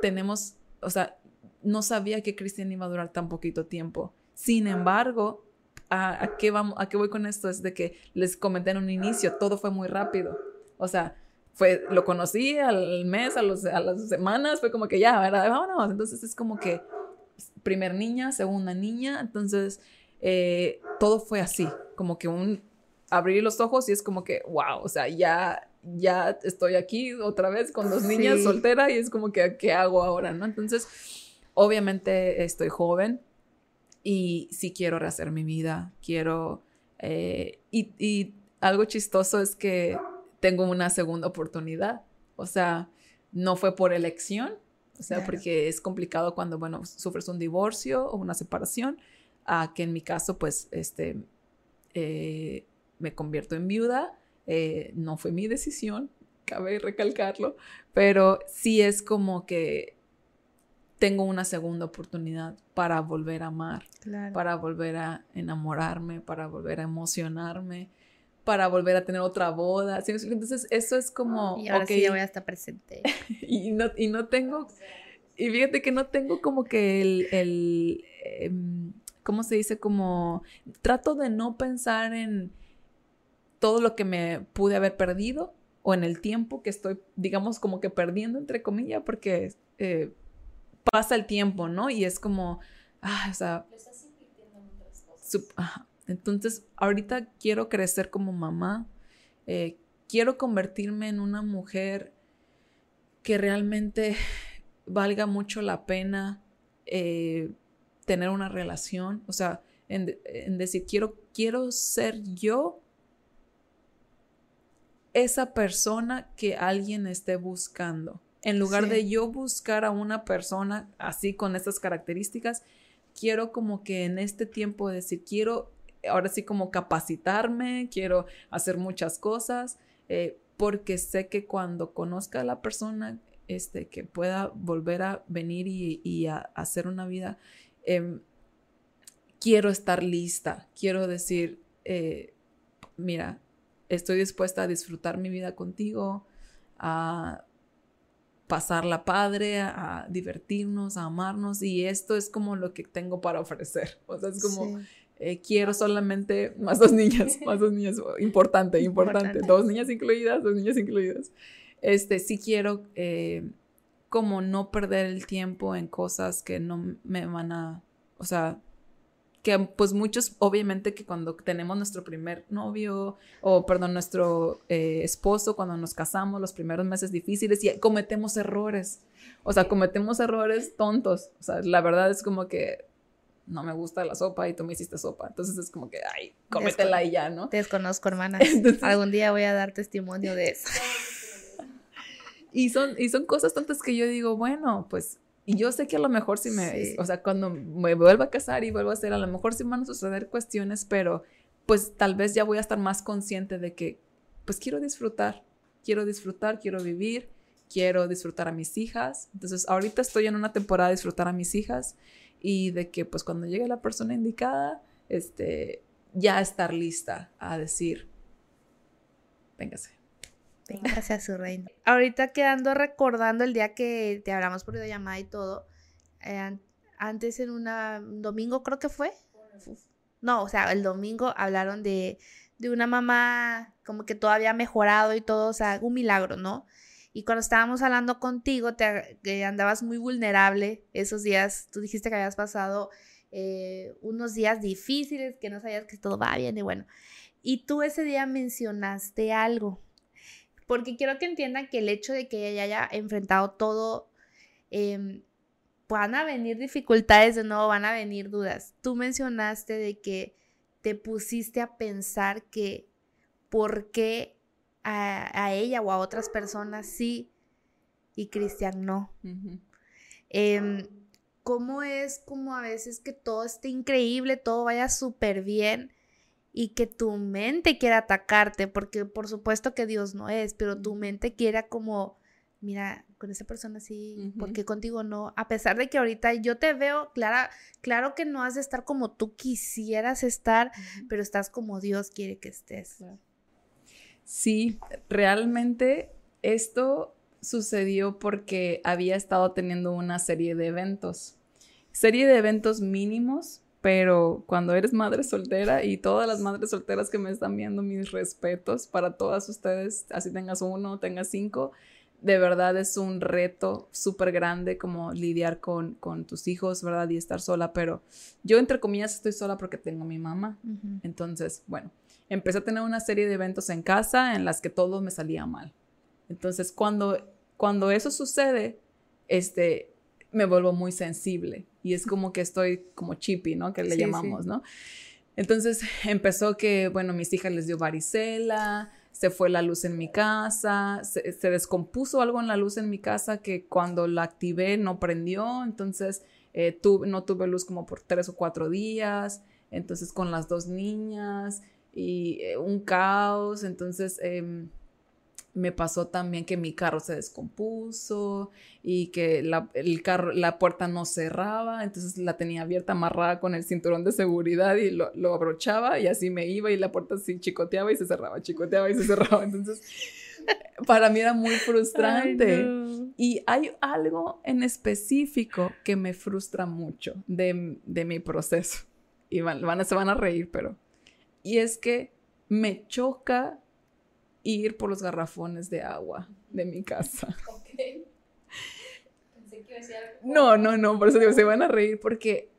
tenemos, o sea, no sabía que Cristian iba a durar tan poquito tiempo. Sin embargo, ¿a, qué vamos, ¿a qué voy con esto? Es de que les comenté en un inicio, todo fue muy rápido. O sea, fue, lo conocí al mes, a, los, a las semanas, fue como que ya, ¿verdad? Vámonos. Entonces es como que primer niña, segunda niña, entonces eh, todo fue así, como que un abrir los ojos y es como que, wow, o sea, ya, ya estoy aquí otra vez con dos niñas soltera y es como que, ¿qué hago ahora? ¿no? Entonces, obviamente estoy joven y sí quiero rehacer mi vida, quiero, eh, y, y algo chistoso es que tengo una segunda oportunidad, o sea, no fue por elección, o sea, porque es complicado cuando, bueno, sufres un divorcio o una separación, a que en mi caso, pues, este, eh, me convierto en viuda. Eh, no fue mi decisión, cabe recalcarlo, pero sí es como que tengo una segunda oportunidad para volver a amar, para volver a enamorarme, para volver a emocionarme, para volver a tener otra boda. Entonces, eso es como... Y ahora sí ya voy a estar presente. y, no, y no tengo... Y fíjate que no tengo como que el... el em, ¿Cómo se dice? Como... Trato de no pensar en todo lo que me pude haber perdido o en el tiempo que estoy, digamos, como que perdiendo, entre comillas, porque eh, pasa el tiempo, ¿no? Y es como... Ah, o sea... Entonces, ahorita quiero crecer como mamá, eh, quiero convertirme en una mujer que realmente valga mucho la pena eh, tener una relación, o sea, en, decir, quiero, quiero ser yo esa persona que alguien esté buscando. En lugar de yo buscar a una persona así con estas características, quiero como que en este tiempo decir, quiero ahora sí como capacitarme, quiero hacer muchas cosas, eh, porque sé que cuando conozca a la persona este, que pueda volver a venir y, a, hacer una vida, em, quiero estar lista, quiero decir, eh, mira, estoy dispuesta a disfrutar mi vida contigo, a pasarla padre, a, divertirnos, a amarnos y esto es como lo que tengo para ofrecer. O sea, es como... Eh, quiero solamente más dos niñas, más dos niñas, importante, importante, dos niñas incluidas, dos niñas incluidas. Este, sí quiero eh, como no perder el tiempo en cosas que no me van a, o sea, que pues muchos, obviamente que cuando tenemos nuestro primer novio, o perdón, nuestro eh, esposo, cuando nos casamos, los primeros meses difíciles, y cometemos errores, o sea, cometemos errores tontos, o sea, la verdad es como que no me gusta la sopa y tú me hiciste sopa. Entonces es como que, ay, cómetela y ya, ¿no? Te desconozco, hermana. Algún día voy a dar testimonio de eso. y, son, y son cosas tantas que yo digo, bueno, pues, y yo sé que a lo mejor si me, o sea, cuando me vuelva a casar y vuelvo a hacer, a lo mejor sí van a suceder cuestiones, pero pues tal vez ya voy a estar más consciente de que, pues quiero disfrutar, quiero disfrutar, quiero vivir, quiero disfrutar a mis hijas. Entonces, ahorita estoy en una temporada de disfrutar a mis hijas y de que pues cuando llegue la persona indicada, este, ya estar lista a decir, véngase. Véngase a su reino. Ahorita quedando recordando el día que te hablamos por videollamada y todo, eh, antes en un domingo creo que fue, no, o sea, el domingo hablaron de, de una mamá como que todavía mejorado y todo, o sea, un milagro, ¿no? Y cuando estábamos hablando contigo, te, andabas muy vulnerable esos días. Tú dijiste que habías pasado eh, unos días difíciles, que no sabías que todo va bien y bueno. Y tú ese día mencionaste algo, porque quiero que entiendan que el hecho de que ella haya enfrentado todo, em, van a venir dificultades de nuevo, van a venir dudas. Tú mencionaste de que te pusiste a pensar que por qué a, ella o a otras personas sí y Cristian no. Em, ¿Cómo es como a veces que todo esté increíble, todo vaya súper bien y que tu mente quiera atacarte? Porque por supuesto que Dios no es, pero tu mente quiera como, mira, con esa persona sí, porque contigo no? A pesar de que ahorita yo te veo, Clara, claro que no has de estar como tú quisieras estar, pero estás como Dios quiere que estés. Sí, realmente esto sucedió porque había estado teniendo una serie de eventos. Serie de eventos mínimos, pero cuando eres madre soltera y todas las madres solteras que me están viendo, mis respetos para todas ustedes, así tengas uno, tengas cinco, de verdad es un reto súper grande como lidiar con, con, tus hijos, ¿verdad? Y estar sola, pero yo entre comillas estoy sola porque tengo a mi mamá. Entonces, bueno, empecé a tener una serie de eventos en casa en las que todo me salía mal. Entonces, cuando, cuando eso sucede, este, me vuelvo muy sensible y es como que estoy como chippy, ¿no? Que le llamamos, ¿no? Entonces empezó que, bueno, mis hijas les dio varicela, se fue la luz en mi casa, se, se, descompuso algo en la luz en mi casa que cuando la activé no prendió, entonces eh, no tuve luz como por tres o cuatro días, entonces con las dos niñas, y eh, un caos. Entonces em, me pasó también que mi carro se descompuso y que la, el carro, la puerta no cerraba, entonces la tenía abierta, amarrada con el cinturón de seguridad y lo, lo abrochaba y así me iba y la puerta así chicoteaba y se cerraba, chicoteaba y se cerraba. Entonces para mí era muy frustrante. Y hay algo en específico que me frustra mucho de, de mi proceso. Y van, van, se van a reír, pero y es que me choca ir por los garrafones de agua de mi casa. Ok. Pensé que iba a No, no, no, por eso digo, se van a reír porque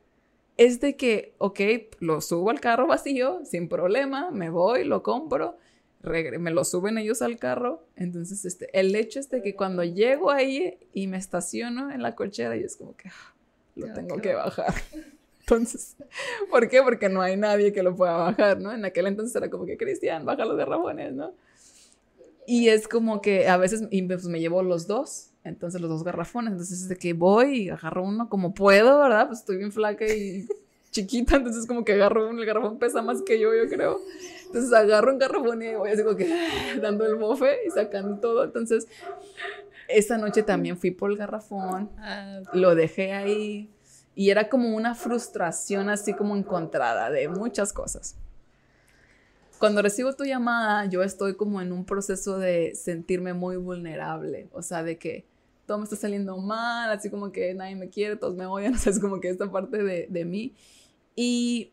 es de que, ok, lo subo al carro vacío, sin problema, me voy, lo compro, me lo suben ellos al carro. Entonces, este, el hecho es de que cuando llego ahí y me estaciono en la cochera, y es como que ah, lo tengo que bajar. Entonces, ¿por qué? Porque no hay nadie que lo pueda bajar, ¿no? En aquel entonces era como que, Cristian, baja los garrafones, ¿no? Y es como que a veces y pues me llevo los dos, entonces los dos garrafones, entonces es de que voy y agarro uno como puedo, ¿verdad? Pues estoy bien flaca y chiquita, entonces como que agarro uno, el garrafón pesa más que yo, yo creo. Entonces agarro un garrafón y voy así como que dando el bofe y sacando todo. Entonces, esa noche también fui por el garrafón, ah, lo dejé ahí, y era como una frustración así como encontrada de muchas cosas. Cuando recibo tu llamada, yo estoy como en un proceso de sentirme muy vulnerable, o sea, de que todo me está saliendo mal, así como que nadie me quiere, todos me odian, o sea, es como que esta parte de, de mí. Y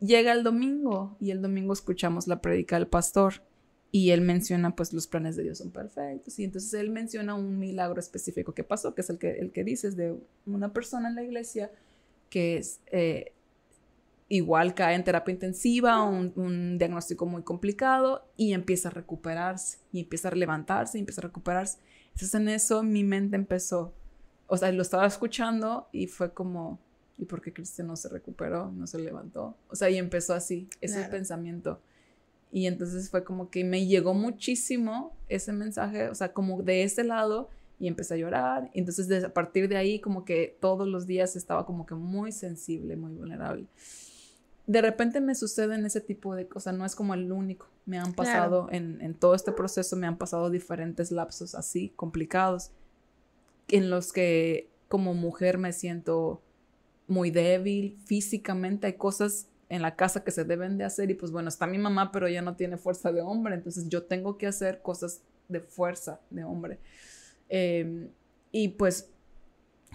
llega el domingo y el domingo escuchamos la predica del pastor y él menciona pues los planes de Dios son perfectos y entonces él menciona un milagro específico que pasó, que es el que, el que dices de una persona en la iglesia que es eh, igual cae en terapia intensiva, un, un, diagnóstico muy complicado y empieza a recuperarse y empieza a levantarse y empieza a recuperarse. Entonces en eso mi mente empezó, o sea, lo estaba escuchando y fue como, ¿y por qué Cristian no se recuperó, no se levantó? O sea, y empezó así, ese pensamiento. Y entonces fue como que me llegó muchísimo ese mensaje, o sea, como de ese lado, y empecé a llorar. Y entonces a partir de ahí, como que todos los días estaba como que muy sensible, muy vulnerable. De repente me suceden ese tipo de cosas, no es como el único. Me han pasado en, en todo este proceso, me han pasado diferentes lapsos así, complicados, en los que como mujer me siento muy débil físicamente. Hay cosas en la casa que se deben de hacer y pues bueno, está mi mamá, pero ella no tiene fuerza de hombre, entonces yo tengo que hacer cosas de fuerza de hombre. Em, y pues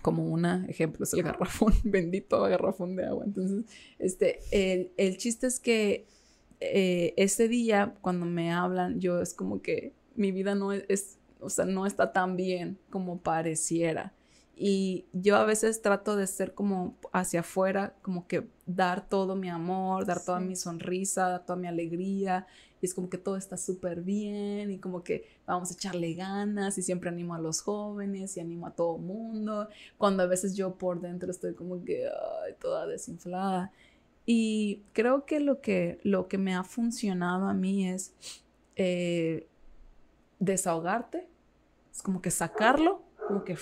como un ejemplo es el garrafón, bendito garrafón de agua. Entonces, este, el, el chiste es que eh, ese día cuando me hablan, yo es como que mi vida no es, o sea, no está tan bien como pareciera. Y yo a veces trato de ser como hacia afuera, como que dar todo mi amor, dar toda mi sonrisa, dar toda mi alegría y es como que todo está súper bien y como que vamos a echarle ganas y siempre animo a los jóvenes y animo a todo mundo, cuando a veces yo por dentro estoy como que toda desinflada. Y creo que lo, que lo que me ha funcionado a mí es eh, desahogarte, es como que sacarlo, como que,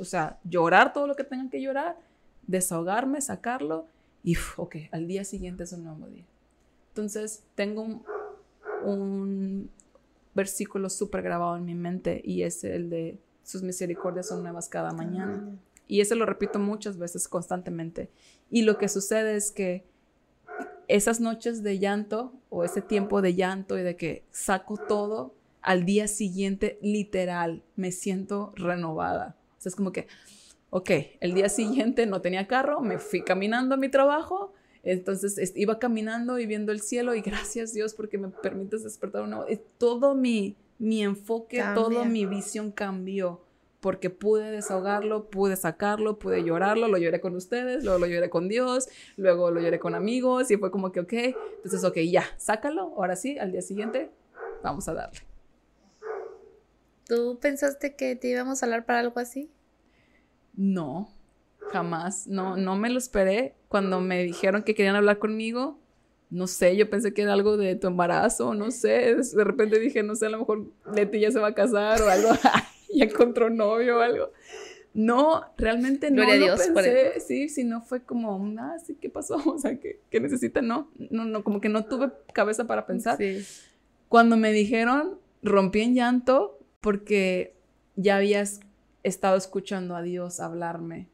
o sea, llorar todo lo que tengan que llorar, desahogarme, sacarlo y, ok, al día siguiente es un nuevo día. Entonces, tengo un, versículo súper grabado en mi mente y es el de sus misericordias son nuevas cada mañana. Y ese lo repito muchas veces constantemente. Y lo que sucede es que esas noches de llanto o ese tiempo de llanto y de que saco todo, al día siguiente literal me siento renovada. O sea, es como que, ok, el día siguiente no tenía carro, me fui caminando a mi trabajo, entonces iba caminando y viendo el cielo y gracias Dios porque me permites despertar una... Todo mi, mi enfoque, toda mi visión cambió porque pude desahogarlo, pude sacarlo, pude llorarlo, lo lloré con ustedes, luego lo lloré con Dios, luego lo lloré con amigos y fue como que, ok, entonces, ok, ya, sácalo, ahora sí, al día siguiente, vamos a darle. ¿Tú pensaste que te íbamos a hablar para algo así? No, jamás, no, no me lo esperé. Cuando me dijeron que querían hablar conmigo, no sé, yo pensé que era algo de tu embarazo, no sé, de repente dije, no sé, a lo mejor Leti ya se va a casar o algo, ya encontró novio o algo. No, realmente no lo pensé, sí, sí, no fue como, ah, sí, ¿qué pasó? O sea, ¿qué, qué necesita? No, no, no, como que no tuve cabeza para pensar. Sí. Cuando me dijeron, rompí en llanto porque ya habías estado escuchando a Dios hablarme,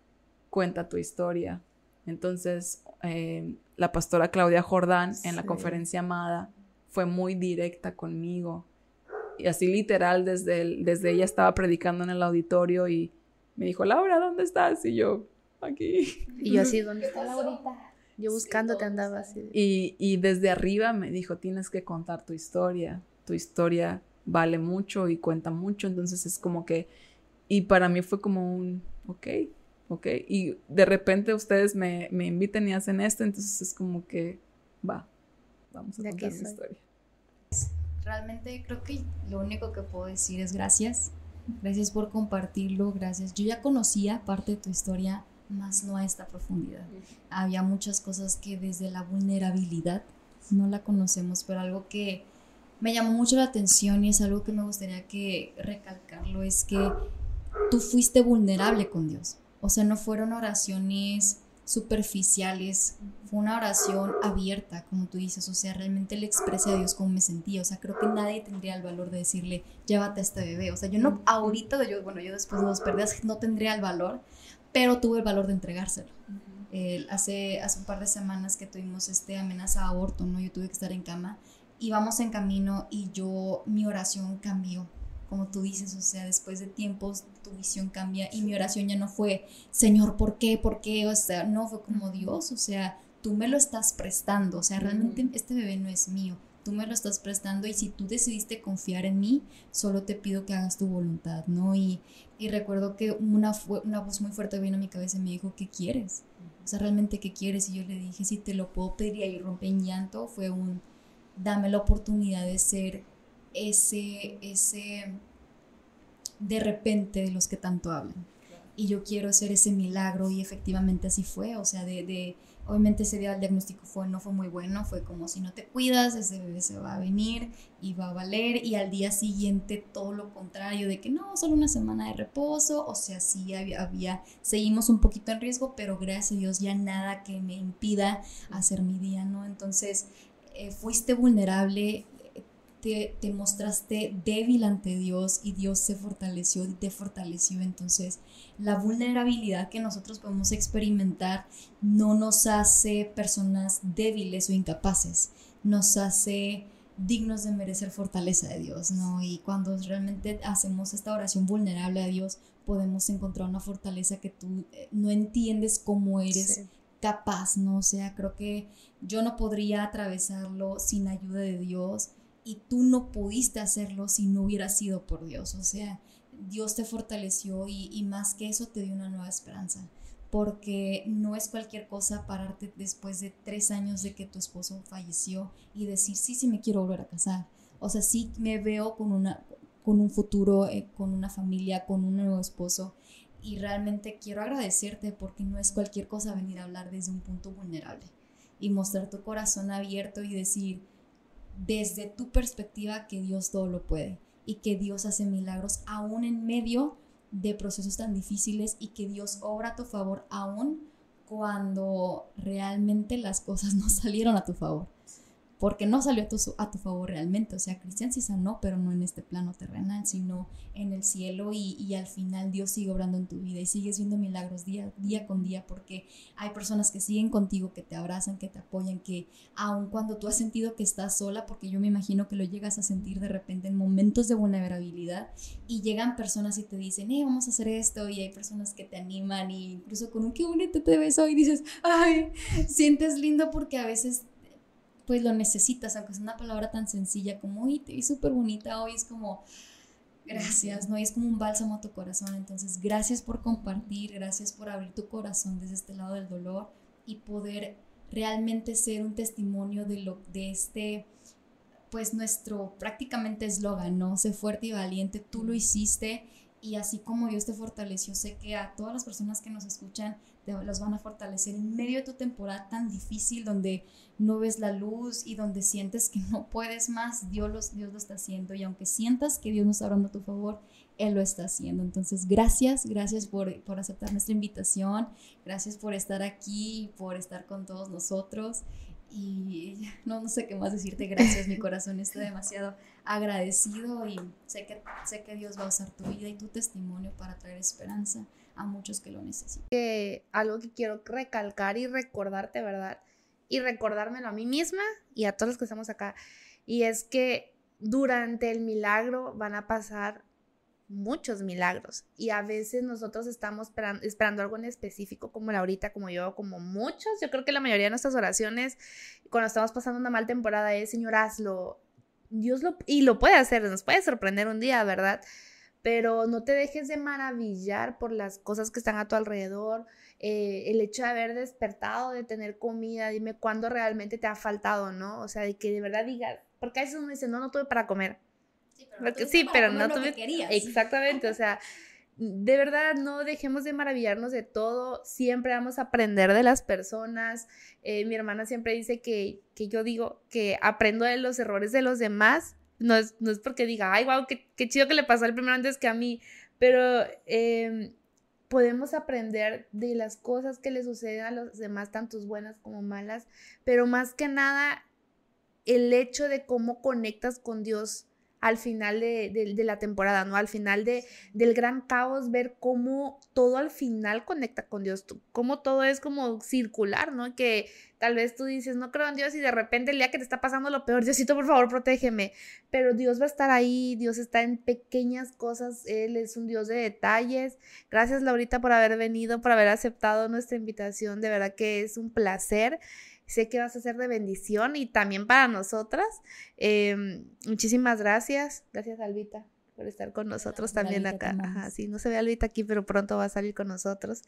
cuenta tu historia. Entonces, eh, la pastora Claudia Jordán en la conferencia amada fue muy directa conmigo. Y así literal, desde, desde ella estaba predicando en el auditorio y me dijo, Laura, ¿dónde estás? Y yo, aquí. Y yo así, ¿dónde está Laurita? Yo buscándote andaba así. Y, y desde arriba me dijo, tienes que contar tu historia. Tu historia vale mucho y cuenta mucho. Entonces es como que, y para mí fue como un, ok, ok. Y de repente ustedes me, me invitan y hacen esto, entonces es como que, va, vamos a contar mi historia. Realmente creo que lo único que puedo decir es gracias. Gracias por compartirlo, gracias. Yo ya conocía parte de tu historia, más no a esta profundidad. Había muchas cosas que desde la vulnerabilidad no la conocemos, pero algo que me llamó mucho la atención y es algo que me gustaría que recalcarlo, es que tú fuiste vulnerable con Dios. O sea, no fueron oraciones superficiales, fue una oración abierta, como tú dices, o sea, realmente le expresé a Dios cómo me sentía, o sea, creo que nadie tendría el valor de decirle, llévate a este bebé, o sea, yo no, ahorita, yo, bueno, yo después de dos pérdidas no tendría el valor, pero tuve el valor de entregárselo. hace, hace un par de semanas que tuvimos este amenaza a aborto, ¿no? Yo tuve que estar en cama íbamos en camino y yo, mi oración cambió, como tú dices, o sea, después de tiempos tu visión cambia y mi oración ya no fue, Señor, ¿por qué? ¿Por qué? O sea, no fue como Dios, o sea, tú me lo estás prestando, o sea, realmente este bebé no es mío, tú me lo estás prestando y si tú decidiste confiar en mí, solo te pido que hagas tu voluntad, ¿no? Y, y recuerdo que una, una voz muy fuerte vino a mi cabeza y me dijo, ¿qué quieres? O sea, realmente, ¿qué quieres? Y yo le dije, si te lo puedo pedir y ahí rompe en llanto, fue un dame la oportunidad de ser ese, ese de repente de los que tanto hablan. Y yo quiero hacer ese milagro y efectivamente así fue, o sea, de, de obviamente ese día el diagnóstico fue, no fue muy bueno, fue como si no te cuidas, ese bebé se va a venir y va a valer y al día siguiente todo lo contrario, de que no, solo una semana de reposo, o sea, sí había, había seguimos un poquito en riesgo, pero gracias a Dios ya nada que me impida hacer mi día, ¿no? Entonces, eh, fuiste vulnerable, te, te, mostraste débil ante Dios y Dios se fortaleció y te fortaleció. Entonces, la vulnerabilidad que nosotros podemos experimentar no nos hace personas débiles o incapaces, nos hace dignos de merecer fortaleza de Dios, ¿no? Y cuando realmente hacemos esta oración vulnerable a Dios, podemos encontrar una fortaleza que tú eh, no entiendes cómo eres capaz, ¿no? O sea, creo que yo no podría atravesarlo sin ayuda de Dios y tú no pudiste hacerlo si no hubiera sido por Dios. O sea, Dios te fortaleció y, más que eso te dio una nueva esperanza. porque no es cualquier cosa pararte después de tres años de que tu esposo falleció y decir, sí, sí me quiero volver a casar. O sea, sí me veo con, una, con un futuro, eh, con una familia, con un nuevo esposo. Y realmente quiero agradecerte porque no es cualquier cosa venir a hablar desde un punto vulnerable y mostrar tu corazón abierto y decir desde tu perspectiva que Dios todo lo puede y que Dios hace milagros aún en medio de procesos tan difíciles y que Dios obra a tu favor aún cuando realmente las cosas no salieron a tu favor porque no salió a tu, a tu favor realmente. O sea, Cristian sí sanó, pero no en este plano terrenal, sino en el cielo y, al final Dios sigue obrando en tu vida y sigues viendo milagros día, día con día porque hay personas que siguen contigo, que te abrazan, que te apoyan, que aun cuando tú has sentido que estás sola, porque yo me imagino que lo llegas a sentir de repente en momentos de vulnerabilidad y llegan personas y te dicen, hey, vamos a hacer esto y hay personas que te animan y incluso con un qué bonito te ves hoy dices, ay, sientes lindo porque a veces pues lo necesitas, aunque es una palabra tan sencilla como, uy, te vi súper bonita hoy, es como, gracias, ¿no? Y es como un bálsamo a tu corazón. Entonces, gracias por compartir, gracias por abrir tu corazón desde este lado del dolor y poder realmente ser un testimonio de lo de este pues nuestro prácticamente eslogan, ¿no? Sé fuerte y valiente, tú lo hiciste y así como Dios te fortaleció, sé que a todas las personas que nos escuchan te los van a fortalecer en medio de tu temporada tan difícil donde no ves la luz y donde sientes que no puedes más, Dios, los, Dios lo está haciendo. Y aunque sientas que Dios no está orando a tu favor, Él lo está haciendo. Entonces, gracias, gracias por, por aceptar nuestra invitación, gracias por estar aquí, por estar con todos nosotros. Y no, no sé qué más decirte, gracias, mi corazón está demasiado agradecido y sé que, sé que Dios va a usar tu vida y tu testimonio para traer esperanza a muchos que lo necesitan. Algo que quiero recalcar y recordarte, ¿verdad? Y recordármelo a mí misma y a todos los que estamos acá. Y es que durante el milagro van a pasar muchos milagros y a veces nosotros estamos esperando, algo en específico como la ahorita, como yo, como muchos. Yo creo que la mayoría de nuestras oraciones cuando estamos pasando una mal temporada es, Señor, hazlo. Dios lo, y lo puede hacer, nos puede sorprender un día, ¿verdad? Pero no te dejes de maravillar por las cosas que están a tu alrededor, eh, el hecho de haber despertado, de tener comida, dime cuándo realmente te ha faltado, ¿no? O sea, de que de verdad digas, porque a veces uno dice, no, no tuve para comer Sí, pero no, tuve... Exactamente, o sea, de verdad no dejemos de maravillarnos de todo, siempre vamos a aprender de las personas. Eh, mi hermana siempre dice que, que, yo digo que aprendo de los errores de los demás, no es, no es porque diga, ay, wow, qué, qué, chido que le pasó al primero antes que a mí, pero eh, podemos aprender de las cosas que le suceden a los demás, tanto buenas como malas, pero más que nada el hecho de cómo conectas con Dios al final de, la temporada, ¿no? Al final de, del gran caos, ver cómo todo al final conecta con Dios, cómo todo es como circular, ¿no? Que tal vez tú dices, no creo en Dios y de repente el día que te está pasando lo peor, Diosito, por favor, protégeme. Pero Dios va a estar ahí, Dios está en pequeñas cosas, Él es un Dios de detalles. Gracias, Laurita, por haber venido, por haber aceptado nuestra invitación, de verdad que es un placer. Sé que vas a ser de bendición y también para nosotras. Em, muchísimas gracias. Gracias, Albita por estar con nosotros también acá. Ajá, sí, no se ve Albita aquí, pero pronto va a salir con nosotros.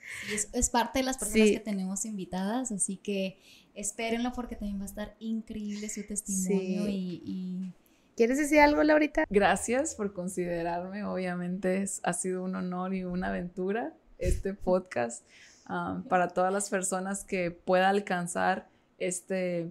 es, parte de las personas que tenemos invitadas, así que espérenlo porque también va a estar increíble su testimonio y, ¿Quieres decir algo, Laurita? Gracias por considerarme. Obviamente ha sido un honor y una aventura este podcast ah, para todas las personas que pueda alcanzar este,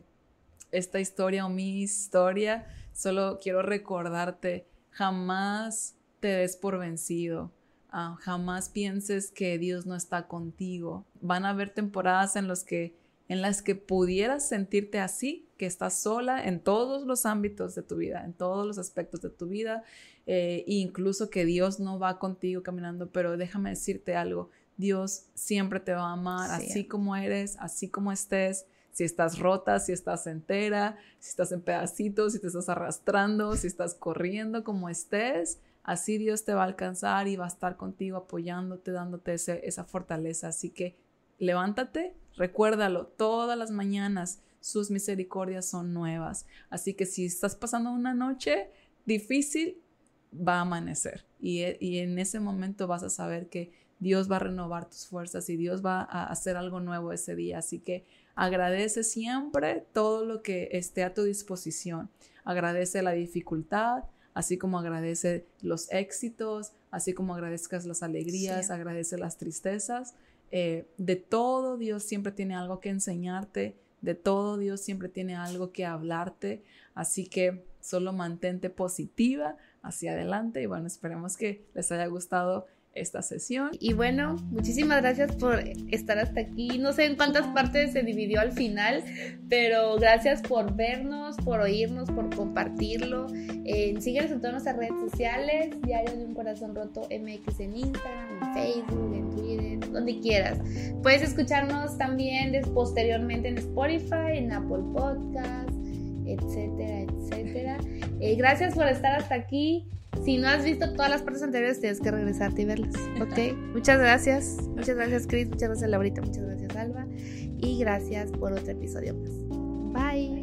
esta historia o mi historia, solo quiero recordarte, jamás te des por vencido. Ah, jamás pienses que Dios no está contigo. Van a haber temporadas en, los que, en las que pudieras sentirte así, que estás sola en todos los ámbitos de tu vida, en todos los aspectos de tu vida, eh, incluso que Dios no va contigo caminando, pero déjame decirte algo, Dios siempre te va a amar así como eres, así como estés si estás rota, si estás entera, si estás en pedacitos, si te estás arrastrando, si estás corriendo, como estés, así Dios te va a alcanzar y va a estar contigo apoyándote, dándote esa fortaleza. Así que levántate, recuérdalo, todas las mañanas sus misericordias son nuevas. Así que si estás pasando una noche difícil, va a amanecer. Y, y en ese momento vas a saber que Dios va a renovar tus fuerzas y Dios va a hacer algo nuevo ese día. Así que agradece siempre todo lo que esté a tu disposición. Agradece la dificultad, así como agradece los éxitos, así como agradezcas las alegrías, agradece las tristezas. Eh, de todo Dios siempre tiene algo que enseñarte, de todo Dios siempre tiene algo que hablarte, así que solo mantente positiva hacia adelante y bueno, esperemos que les haya gustado esta sesión. Y bueno, muchísimas gracias por estar hasta aquí. No sé en cuántas partes se dividió al final, pero gracias por vernos, por oírnos, por compartirlo. Eh, síguenos en todas nuestras redes sociales, Diario de un Corazón Roto MX en Instagram, en Facebook, en Twitter, donde quieras. Puedes escucharnos también posteriormente en Spotify, en Apple Podcasts, etcétera, etcétera. Eh, gracias por estar hasta aquí. Si no has visto todas las partes anteriores, tienes que regresarte y verlas. ¿Ok? muchas gracias. Muchas gracias, Chris. Muchas gracias, Laurita. Muchas gracias, Alba. Y gracias por otro episodio más. Bye.